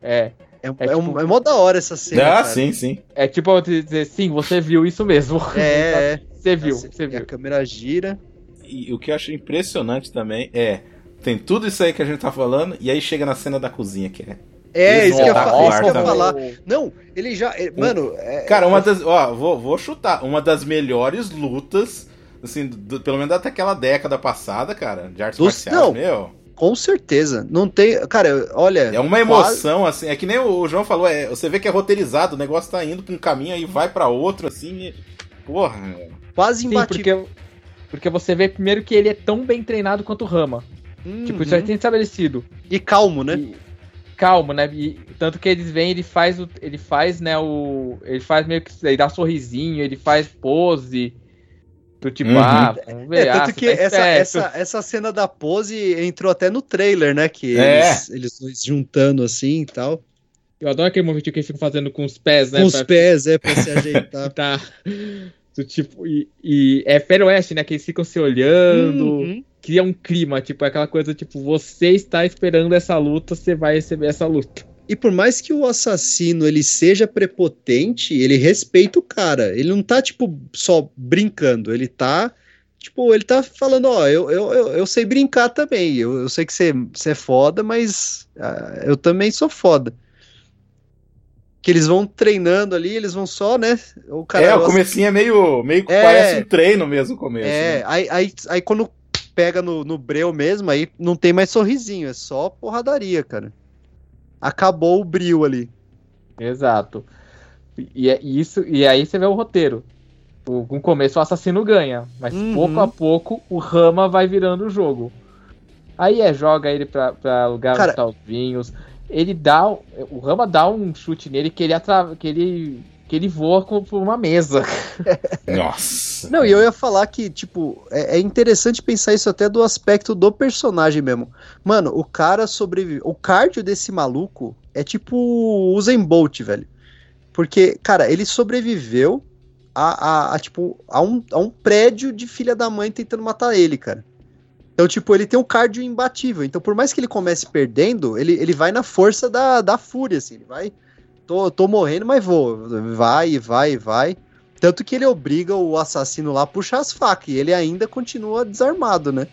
É. É, É é, tipo- é mó da hora essa cena. Ah, cara. sim, sim. É tipo dizer, sim, você viu isso mesmo. É, é. <laughs> Você viu, Assim, você A viu. câmera gira. E o que eu acho impressionante também é. Tem tudo isso aí que a gente tá falando, e aí chega na cena da cozinha, que é. É, isso que eu isso que eu ia falar. Não, ele já. é- mano, é- Cara, uma das. Ó, vou, vou chutar. Uma das melhores lutas, assim, do- pelo menos até aquela década passada, cara, de artes Dos- marciais, não. meu. Com certeza. Não tem. Cara, olha. É uma emoção, assim. É que nem o João falou, é, você vê que é roteirizado, o negócio tá indo pra um caminho aí vai pra outro, assim. E, porra. Quase Sim, imbatível. porque, porque você vê primeiro que ele é tão bem treinado quanto o Rama. Tipo, isso já Uhum. tem estabelecido. E calmo, né? E- calmo, né? E, tanto que eles vêm, ele faz o. Ele faz, né, o. Ele faz meio que. Ele dá sorrisinho, ele faz pose. Do tipo, Uhum. ah, vamos ver. É, ah, tanto você que tá essa, essa, essa cena da pose entrou até no trailer, né? Que É. eles, eles dois juntando assim e tal. Eu adoro aquele movimento que eles ficam fazendo com os pés, né? Com os pra- pés, é, pra se ajeitar. <laughs> Tá. Do tipo, e, e é faroeste, né? Que eles ficam se olhando, Uhum. cria um clima, tipo, aquela coisa, tipo, você está esperando essa luta, você vai receber essa luta. E por mais que o assassino ele seja prepotente, ele respeita o cara. Ele não tá, tipo, só brincando. Ele tá, tipo, ele tá falando, ó, eu, eu, eu, eu sei brincar também. Eu, eu sei que você, é foda, mas ah, eu também sou foda. Que eles vão treinando ali, eles vão só, né? O cara, é, o comecinho é meio, meio que É. parece um treino mesmo o começo. É, né? aí, aí, aí quando pega no, no breu mesmo, aí não tem mais sorrisinho, é só porradaria, cara. Acabou o bril ali. Exato. E é isso, e aí você vê o roteiro. O- No começo o assassino ganha, mas Uhum. pouco a pouco o Rama vai virando o jogo. Aí é, joga ele pra, pra lugar Cara- onde tá os vinhos. Ele dá. O Rama dá um chute nele que ele, atra, que ele, que ele voa com, por uma mesa. <laughs> Nossa. Não, e eu ia falar que, tipo, é, é interessante pensar isso até do aspecto do personagem mesmo. Mano, o cara sobrevive. O cardio desse maluco é tipo o Usain Bolt, velho. Porque, cara, ele sobreviveu a, a, a, tipo, a um, a um prédio de filha da mãe tentando matar ele, cara. Então, tipo, ele tem um cardio imbatível. Então, por mais que ele comece perdendo, ele, ele vai na força da, da fúria, assim. Ele vai. Tô, tô morrendo, mas vou. Vai, vai, vai. Tanto que ele obriga o assassino lá a puxar as facas. E ele ainda continua desarmado, né?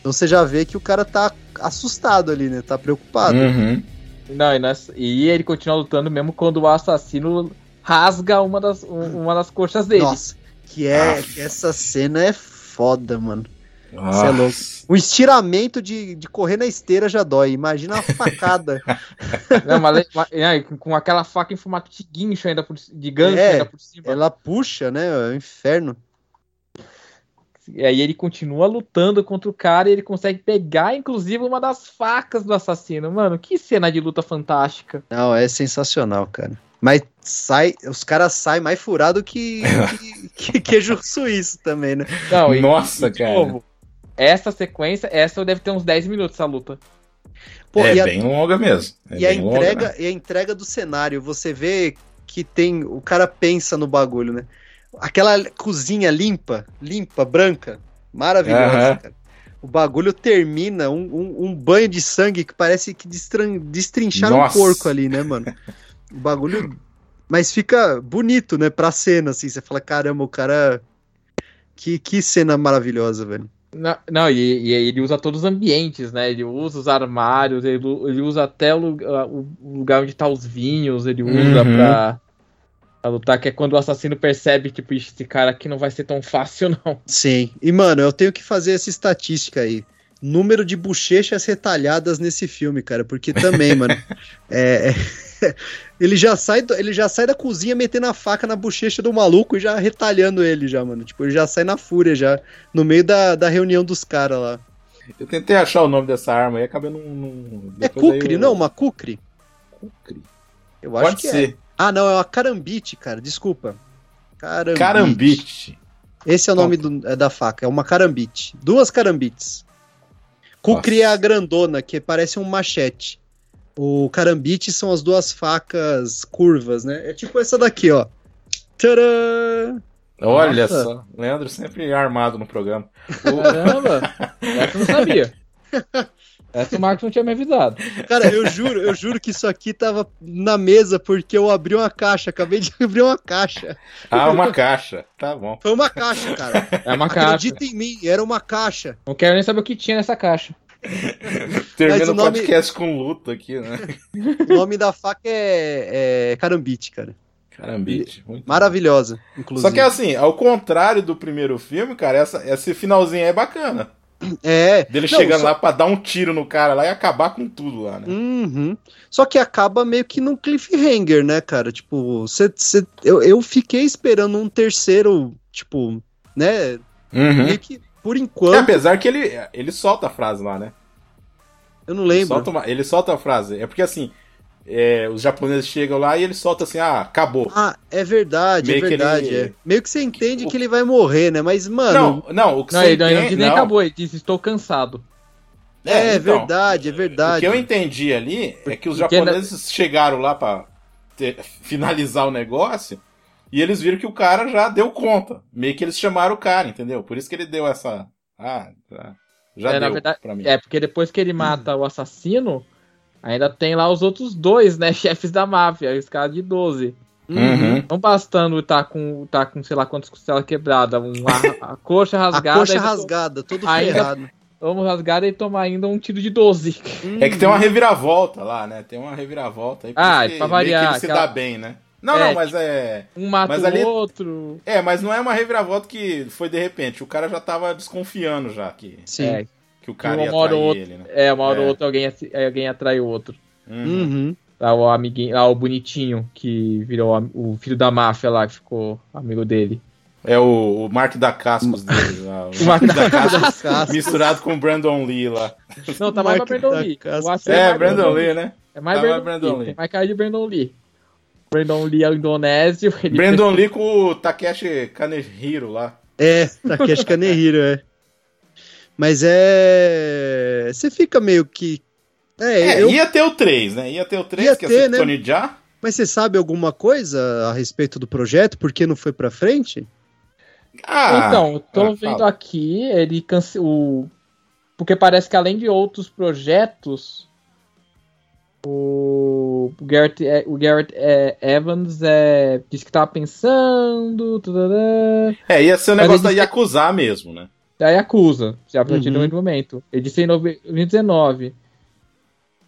Então você já vê que o cara tá assustado ali, né? Tá preocupado. Uhum. Não, e, nós- e ele continua lutando mesmo quando o assassino rasga uma das, um- uma das coxas dele. Nossa, que é. Ah. que essa cena é foda, mano. Nossa. é louco. O estiramento de, de correr na esteira já dói. Imagina a facada. <laughs> Não, mas, mas- é, com aquela faca em formato de guincho ainda por, de gancho É, ainda por cima. Ela puxa, né? É um inferno. E aí ele continua lutando contra o cara e ele consegue pegar, inclusive, uma das facas do assassino. Mano, que cena de luta fantástica. Não, é sensacional, cara. Mas sai, os caras saem mais furado <laughs> que, que, que queijo suíço também, né? Não, e, Nossa, e, de cara. novo, essa sequência, essa deve ter uns 10 minutos essa luta. Pô, é e a- bem longa mesmo. É e a bem longa, entrega, né? e a entrega do cenário, você vê que tem. O cara pensa no bagulho, né? Aquela cozinha limpa, limpa, branca, maravilhosa, Aham. cara. O bagulho termina um, um- um banho de sangue que parece que destran- destrincharam Nossa. um porco ali, né, mano? O bagulho. Mas fica bonito, né, pra cena, assim. Você fala, caramba, o cara. Que, que cena maravilhosa, velho. Não, não, e, e ele usa todos os ambientes, né? Ele usa os armários, ele, ele usa até o, lugar- o lugar onde tá os vinhos, ele usa Uhum. pra, pra lutar, que é quando o assassino percebe, tipo, "Ixi, esse cara aqui não vai ser tão fácil, não. Sim. E, mano, eu tenho que fazer essa estatística aí. Número de bochechas retalhadas nesse filme, cara. Porque também, mano. <laughs> é, é- <laughs> ele, já sai do- ele já sai da cozinha metendo a faca na bochecha do maluco e já retalhando ele, já, mano. Tipo, ele já sai na fúria, já. No meio da, da reunião dos caras lá. Eu tentei achar o nome dessa arma e acabei não. não... É Kukri, eu- não? Uma Kukri? Kukri. Eu acho Pode que é. ser. Ah, não, é uma Carambite, cara. Desculpa. Carambite. Carambite. Esse é o nome do- é da faca, é uma carambite. Duas carambites. Kukri Nossa. é a grandona, que parece um machete. O carambite são as duas facas curvas, né? É tipo essa daqui, ó. Tcharam! Olha Nossa. só. Leandro sempre armado no programa. Caramba! <laughs> Essa eu não sabia. <laughs> Essa o Marcos não tinha me avisado. Cara, eu juro, eu juro que isso aqui tava na mesa porque eu abri uma caixa, acabei de <laughs> abrir uma caixa. Ah, uma caixa. Tá bom. Foi uma caixa, cara. É uma caixa. Acredita em mim, era uma caixa. Não quero nem saber o que tinha nessa caixa. Termina o nome- podcast com luta aqui, né? O nome da faca é, é carambite, cara. Carambite. Muito Maravilhosa, inclusive. Só que assim, ao contrário do primeiro filme, cara, essa, esse finalzinho aí é bacana. É. Dele Não, chegando só- lá pra dar um tiro no cara lá e acabar com tudo lá, né? Uhum. Só que acaba meio que num cliffhanger, né, cara? Tipo, cê, cê- eu, eu fiquei esperando um terceiro, tipo, né? Uhum. Meio que, por É, enquanto, apesar que ele, ele solta a frase lá, né? eu não lembro. solta, uma- ele solta a frase. É porque assim, é, os japoneses chegam lá e ele solta assim, ah, acabou. Ah, é verdade, Meio é que verdade. ele- é. Meio que você entende que ele vai morrer, né? Mas, mano. Não, não, o que Não, você ele não, ele entende- disse nem não. acabou, ele disse estou cansado. É, então, verdade, é O verdade. que eu entendi ali é que os Porque japoneses chegaram lá pra ter- <laughs> finalizar o negócio e eles viram que o cara já deu conta. Meio que eles chamaram o cara, entendeu? Por isso que ele deu essa. Ah, já, já É, deu na verdade, pra mim. É, porque depois que ele mata o assassino, ainda tem lá os outros dois, né? <laughs> Chefes da máfia, os caras de 12. Uhum. Não bastando tá com, tá com sei lá quantas costelas quebradas, uma, a coxa <laughs> A rasgada. coxa ainda to- rasgada, todo Ainda- ferrado. Vamos rasgada e tomar ainda um tiro de 12. É que tem uma reviravolta lá, né? Tem uma reviravolta aí. Ah, pra meio que variar, ele se aquela- dá bem, né? Não, É, não, mas é. Um mata Mas o ali- outro. É, mas não é uma reviravolta que foi de repente. O cara já tava desconfiando já que, Sim. É, que o cara uma ia hora ou trair outra- ele, né? é, uma hora ou É. outra alguém, alguém atrai o outro. Uhum. Uhum. Lá o amiguinho, lá o bonitinho que virou o filho da máfia lá, que ficou amigo dele. É o, o Mark da Cascos dele lá. O <laughs> O Mark da Cascos misturado com o Brandon Lee lá. Não, tá mais pra Brandon Lee. É, mais Brandon Lee, né? É mais Tá mais Brandon, Brandon Lee. Lee. Tem mais cara de Brandon Lee. Brandon Lee é o indonésio. Brandon Lee com o Takeshi Kanehiro lá. É, Takeshi Kanehiro, é. Mas é. Você fica meio que. É, É, eu... ia ter o 3, né? Ia ter o 3, Ia que ia ter, ser com né? Tony Jaa. Mas você sabe alguma coisa a respeito do projeto? Por que não foi pra frente? Ah, então, eu tô ah, vendo fala. aqui, ele cancelou. Porque parece que além de outros projetos, o Garrett, é, o Garrett é, Evans é, disse que tava pensando. Tudadã, É, ia ser o Mas negócio da Yakuza mesmo, né? Daí acusa, já a partir Uhum. do momento. Ele disse em 2019.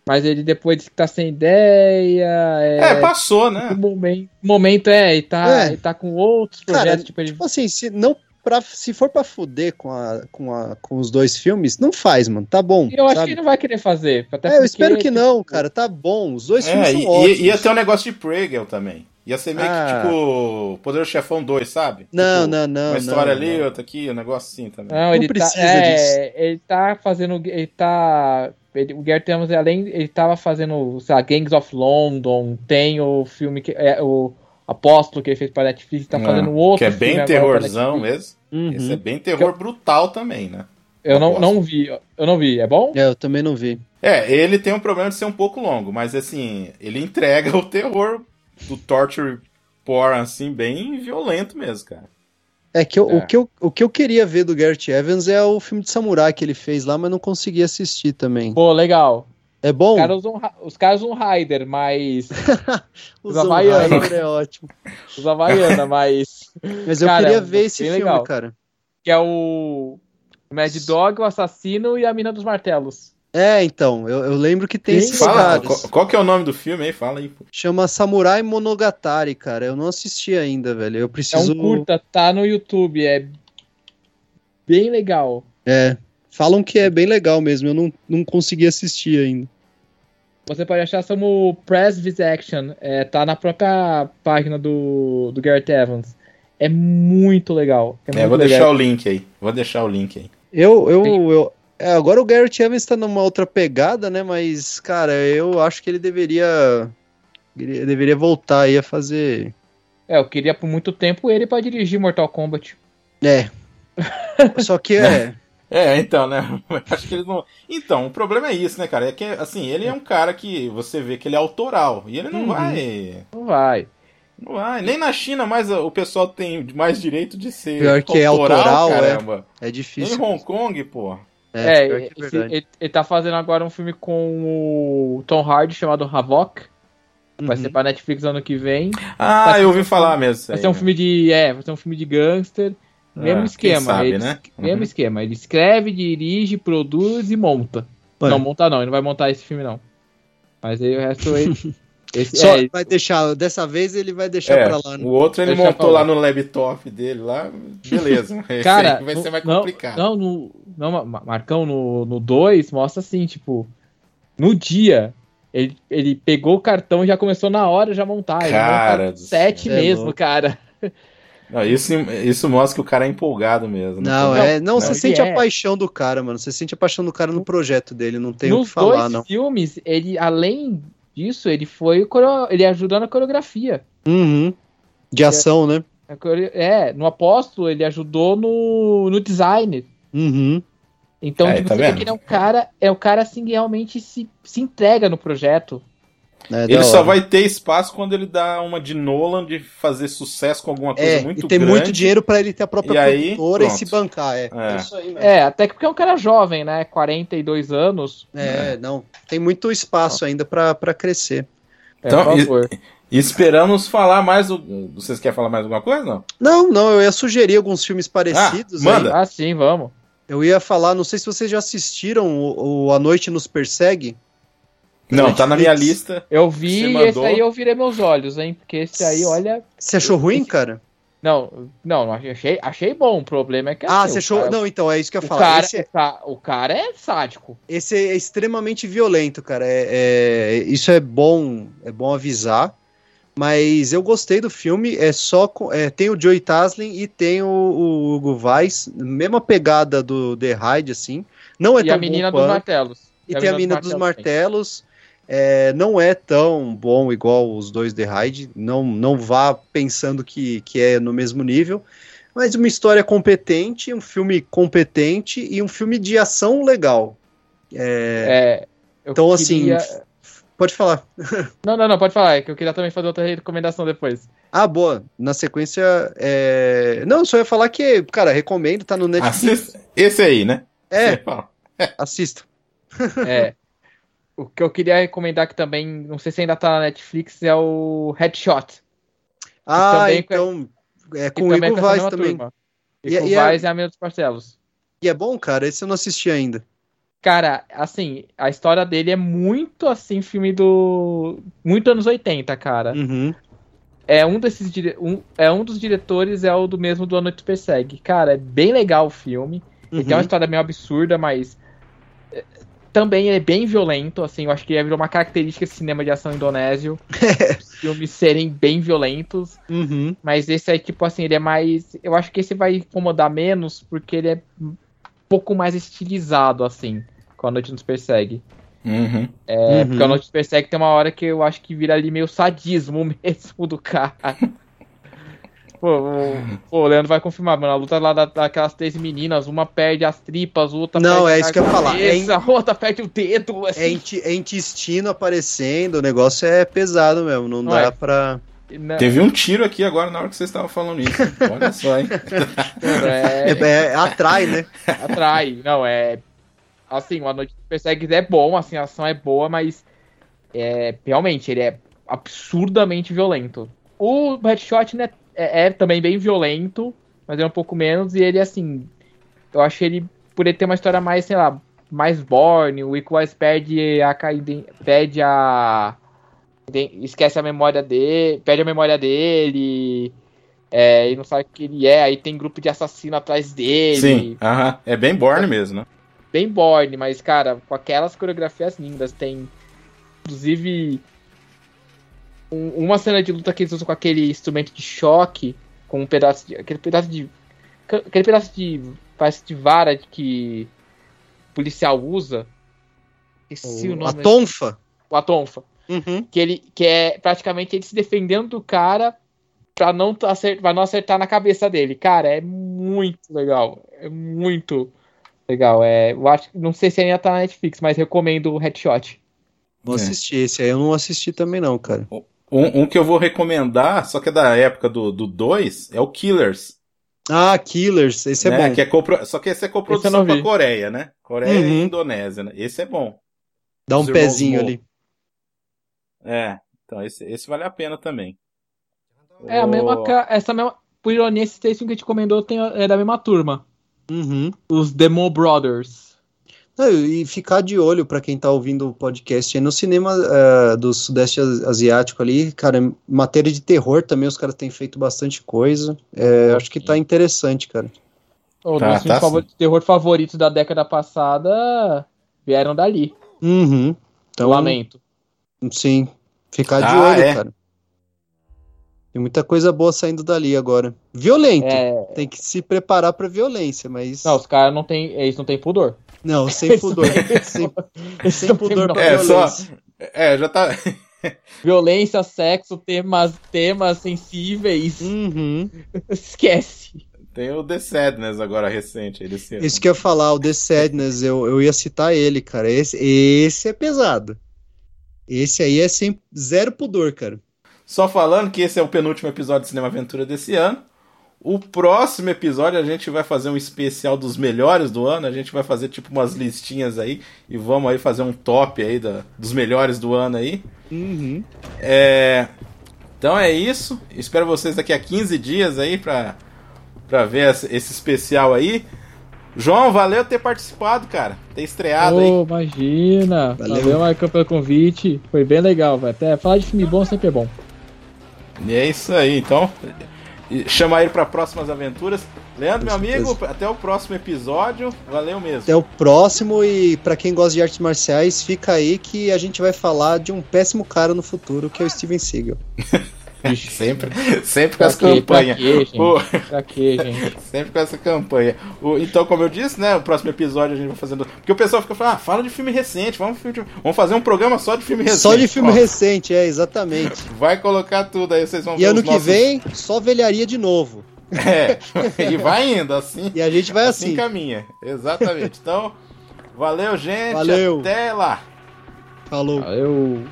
Mas ele depois disse que tá sem ideia. É, É, passou, né? momento, o momento é, ele tá, É. ele tá com outros Cara, projetos. tipo, ele Tipo assim, se, não pra, se for pra fuder com, a, com, a, com os dois filmes, não faz, mano. Tá bom. Eu acho sabe? que ele não vai querer fazer. Até É, eu espero que não, tipo, cara. Tá bom. Os dois filmes É, são e, ótimos. e- ia ter um negócio de Pregel também. Ia ser meio Ah. que tipo Poder Chefão 2, sabe? Não, Tipo, não, não. Uma história não, ali, não. outra aqui, um negócio assim também. Não, Não ele precisa tá, é, disso. Ele tá fazendo. Ele tá. Ele, o Gary Thomas, além. Ele tava fazendo, sei lá, Gangs of London. Tem o filme que. É, o Apóstolo que ele fez pra Netflix. Tá É, fazendo outro que é bem terrorzão mesmo. Uhum. Esse é bem terror brutal também, né? Eu não, Apóstolo. não vi. Eu não vi. É bom? É, eu também não vi. É, ele tem um problema de ser um pouco longo, mas assim, ele entrega <laughs> o terror do torture porn, assim, bem violento mesmo, cara. É que eu- É. O, que eu, o que eu queria ver do Garrett Evans é o filme de samurai que ele fez lá, mas não consegui assistir também. Pô, legal. É bom? Os caras usam, ra- os caras usam Raider, mas. <laughs> <laughs> Os. Havaianos é ótimo. Os Havaiana, mas. <laughs> Mas eu Cara, queria é ver esse filme, legal. cara. Que é o. o Mad Dog, o assassino e a mina dos martelos. É, então, eu, eu lembro que tem Sim, esses Fala, qual, qual que é o nome do filme aí? Fala aí. pô. Chama Samurai Monogatari, cara. Eu não assisti ainda, velho. Eu É preciso. um curta, tá no YouTube, é bem legal. É. Falam que é bem legal mesmo. Eu não, não consegui assistir ainda. Você pode achar como Press Vis Action, é, tá na própria página do, do Garrett Evans. É muito legal. É, É, muito vou legal. deixar o link aí. Vou deixar o link aí. Eu, eu, eu é, agora o Garrett Evans tá numa outra pegada, né? Mas, cara, eu acho que ele deveria. Ele deveria voltar aí a fazer. É, eu queria por muito tempo ele pra dirigir Mortal Kombat. É. <laughs> Só que é. <laughs> É, então, né? <laughs> Acho que eles não. Então, o problema é isso, né, cara? É que, assim, ele é um cara que você vê que ele é autoral. E ele não Uhum. vai. Não vai. Não vai. Nem na China mais o pessoal tem mais direito de ser. Pior que é autoral, é. caramba. É Nem difícil. em Hong Kong, pô. É, que é esse- ele, ele tá fazendo agora um filme com o Tom Hardy chamado Havoc. Vai Uhum. ser pra Netflix ano que vem. Ah, eu ouvi falar mesmo. Vai aí, ser um né? filme de. É, vai ser um filme de gangster. Mesmo Ah, esquema. quem sabe, ele, né? Mesmo Uhum. esquema. Ele escreve, dirige, produz e monta. Ué. Não, monta não, ele não vai montar esse filme, não. Mas aí o resto ele. <laughs> esse, Só é, vai deixar, dessa vez ele vai deixar É, pra lá. né? o outro ele Deixa montou lá lá. no laptop dele lá, beleza. <laughs> Cara, vai ser mais não, complicado. Não, no, não, Ma- Marcão, no 2 mostra assim, tipo, no dia, ele, ele pegou o cartão e já começou na hora já montar. Ele Cara monta sete céu. É mesmo, louco. cara. Não, isso, isso mostra que o cara é empolgado mesmo. né? Não, Não, é. Não, não, você sente é. a paixão do cara, mano. Você sente a paixão do cara no projeto dele. Não tem o Nos que falar, dois não. filmes, ele, além disso, ele foi coreo- ele ajudou na coreografia. Uhum. De ação, né? A core- É, no Apóstolo ele ajudou no, no design. Uhum. Então, Aí, tipo, tá você vê que ele é um cara, é um cara assim que realmente se, se entrega no projeto. É, Ele só hora. vai ter espaço quando ele dá uma de Nolan de fazer sucesso com alguma coisa É, muito e tem grande. muito dinheiro pra ele ter a própria E aí, produtora e se bancar. É, É. é isso aí, mesmo. É, até que porque é um cara jovem, né? 42 anos. É, não. Tem muito espaço ainda pra, pra crescer. É, Então, por e- favor. E esperamos falar mais. Do... Vocês querem falar mais alguma coisa? Não? Não, não, eu ia sugerir alguns filmes parecidos. Ah, manda. aí. Ah, sim, vamos. Eu ia falar, não sei se vocês já assistiram o, o A Noite Nos Persegue. Não, tá na minha lista. Eu vi e esse aí eu virei meus olhos, hein? Porque esse aí, olha. Você achou ruim, cara? Não, não, achei, achei bom. O problema é que. Ah, assim, você achou. cara- Não, então é isso que eu ia O falar. cara, Esse, é- o, ca- o cara é sádico. esse é extremamente violento, cara. É, é- isso é bom, é bom avisar. Mas eu gostei do filme. É só com- é, tem o Joey Taslin e tem o, o Hugo Weiss, mesma pegada do The Ride, assim. Não é e tão a menina bom dos quanto. martelos. E tem a mina dos também. martelos. É, não é tão bom igual os dois The Ride. Não, não vá pensando que, que é no mesmo nível. Mas uma história competente, um filme competente e um filme de ação legal. É, É, eu Então, assim, queria- Pode falar. <laughs> Não, não, não, pode falar. É que eu queria também fazer outra recomendação depois. Ah, boa. Na sequência. É... Não, só ia falar que, cara, recomendo, tá no Netflix. Assista. Esse aí, né? É, assista. É. <laughs> o que eu queria recomendar que também, não sei se ainda tá na Netflix, é o Headshot. Ah, então. É com o Igor é Vaz mesma também. turma. E, E- com o e é- Vaz e a mina dos Parcelos. E é bom, cara? Esse eu não assisti ainda. Cara, assim, a história dele é muito assim, filme do. Muito anos 80, cara. Uhum. É um desses dire... um... É um dos diretores, é o do mesmo do A Noite Persegue. Cara, é bem legal o filme. Ele tem uma Uhum. história meio absurda, mas. É, Também é bem violento, assim, eu acho que virou uma característica desse cinema de ação indonésio. <laughs> os filmes serem bem violentos. Uhum. Mas esse aí, tipo assim, ele é mais. Eu acho que esse vai incomodar menos, porque ele é um pouco mais estilizado, assim, com a Noite nos Persegue. Uhum. É, Uhum. porque a Noite nos Persegue tem uma hora que eu acho que vira ali meio sadismo <laughs> mesmo do cara. Pô, o, pô, o Leandro vai confirmar, mano. A luta lá da- daquelas três meninas, uma perde as tripas, outra Não, perde é isso que eu ia falar. cabeça, a outra perde o dedo. É, Assim. inti- é intestino aparecendo, o negócio é pesado mesmo, não Não dá é. pra. Não, Teve um tiro aqui agora na hora que vocês estavam falando isso. Olha só, hein? é, É, é- atrai, né? atrai. Não, é. Assim, uma noite que persegue é bom, assim, a ação é boa, mas. É, realmente, ele é absurdamente violento. O Headshot né, é, é também bem violento, mas é um pouco menos, e ele, assim. Eu achei ele. Por ele ter uma história mais, sei lá, mais born, o Equalize perde a. perde a. esquece a memória dele. Perde a memória dele. É, e não sabe o que ele é, aí tem grupo de assassino atrás dele. Sim, aham. É bem Borne mesmo, né? Bem born, mas, cara, com aquelas coreografias lindas. Tem, inclusive, um- uma cena de luta que eles usam com aquele instrumento de choque, com um pedaço de. aquele pedaço de. aquele pedaço de. parece de vara que o policial usa. Esqueci o, O- nome. a tonfa. O atonfa. Uhum. Que, ele, que é praticamente ele se defendendo do cara pra não, acertar, pra não acertar na cabeça dele. Cara, é muito legal. É muito legal. É, eu acho, não sei se ainda tá na Netflix, mas recomendo o Headshot. Vou É. assistir esse aí, eu não assisti também não, cara. Um, um que eu vou recomendar, só que é da época do 2, é o Killers. Ah, Killers, esse é né? bom. Que é copro... Só que esse é coprodução não com a Coreia, né? Coreia Uhum. e Indonésia, né? Esse é bom. Dá um pezinho Mo. ali. É, então esse, esse vale a pena também. É a O- mesma. Essa mesma. Por ironia, esse texto que a gente comentou tem, é da mesma turma. Uhum. Os Demo Brothers. Não, e ficar de olho pra quem tá ouvindo o podcast aí no cinema eh, do Sudeste Asi- Asiático ali, cara, em matéria de terror também os caras têm feito bastante coisa. É, acho que tá interessante, cara. Os Tá, meus filmes tá favor- terror favoritos da década passada vieram dali. Uhum. Então, Lamento. sim, ficar de Ah, olho, é. cara. Tem muita coisa boa saindo dali agora. Violento. É, Tem que se preparar pra violência, mas. não, os caras não tem. Eles não têm pudor. Não, sem pudor. sem, Eles sem não pudor pra É, só- violência. É, já tá. <laughs> Violência, sexo, temas, temas sensíveis. Uhum. <laughs> Esquece. Tem o The Sadness agora recente aí desse ano. Isso que eu ia falar, o The Sadness, eu, eu ia citar ele, cara. Esse, esse é pesado. Esse aí é sem zero pudor, cara. Só falando que esse é o penúltimo episódio de Cinema Aventura desse ano. O próximo episódio a gente vai fazer um especial dos melhores do ano. A gente vai fazer tipo umas listinhas aí e vamos aí fazer um top aí da, dos melhores do ano aí. Uhum. É, então é isso. Espero vocês daqui a 15 dias aí pra, pra ver esse esse especial aí. João, valeu ter participado, cara. Ter estreado aí. Ô, imagina. Valeu. Valeu, Marcão, pelo convite. Foi bem legal, velho. Até falar de filme bom sempre é bom. E é isso aí, então. E Chama ele para próximas aventuras. Leandro, meu amigo, até o próximo episódio. Valeu mesmo. Até o próximo e pra quem gosta de artes marciais, fica aí que a gente vai falar de um péssimo cara no futuro, que é o Steven Seagal. <laughs> <laughs> Sempre, sempre com essa campanha. quê, gente? Ô, Pra quê, gente? <laughs> sempre com essa campanha. O- então, como eu disse, né? O próximo episódio a gente vai fazendo. Porque o pessoal fica falando, ah, fala de filme recente. Vamos, vamos fazer um programa só de filme recente. Só de filme Ó, recente, é, exatamente. <laughs> Vai colocar tudo aí, vocês vão E ver ano os que nossos- vem, só velharia de novo. É, e vai indo, assim. E a gente vai assim assim. caminha. Exatamente. Então, valeu, gente. Valeu. Até lá. Falou. Valeu.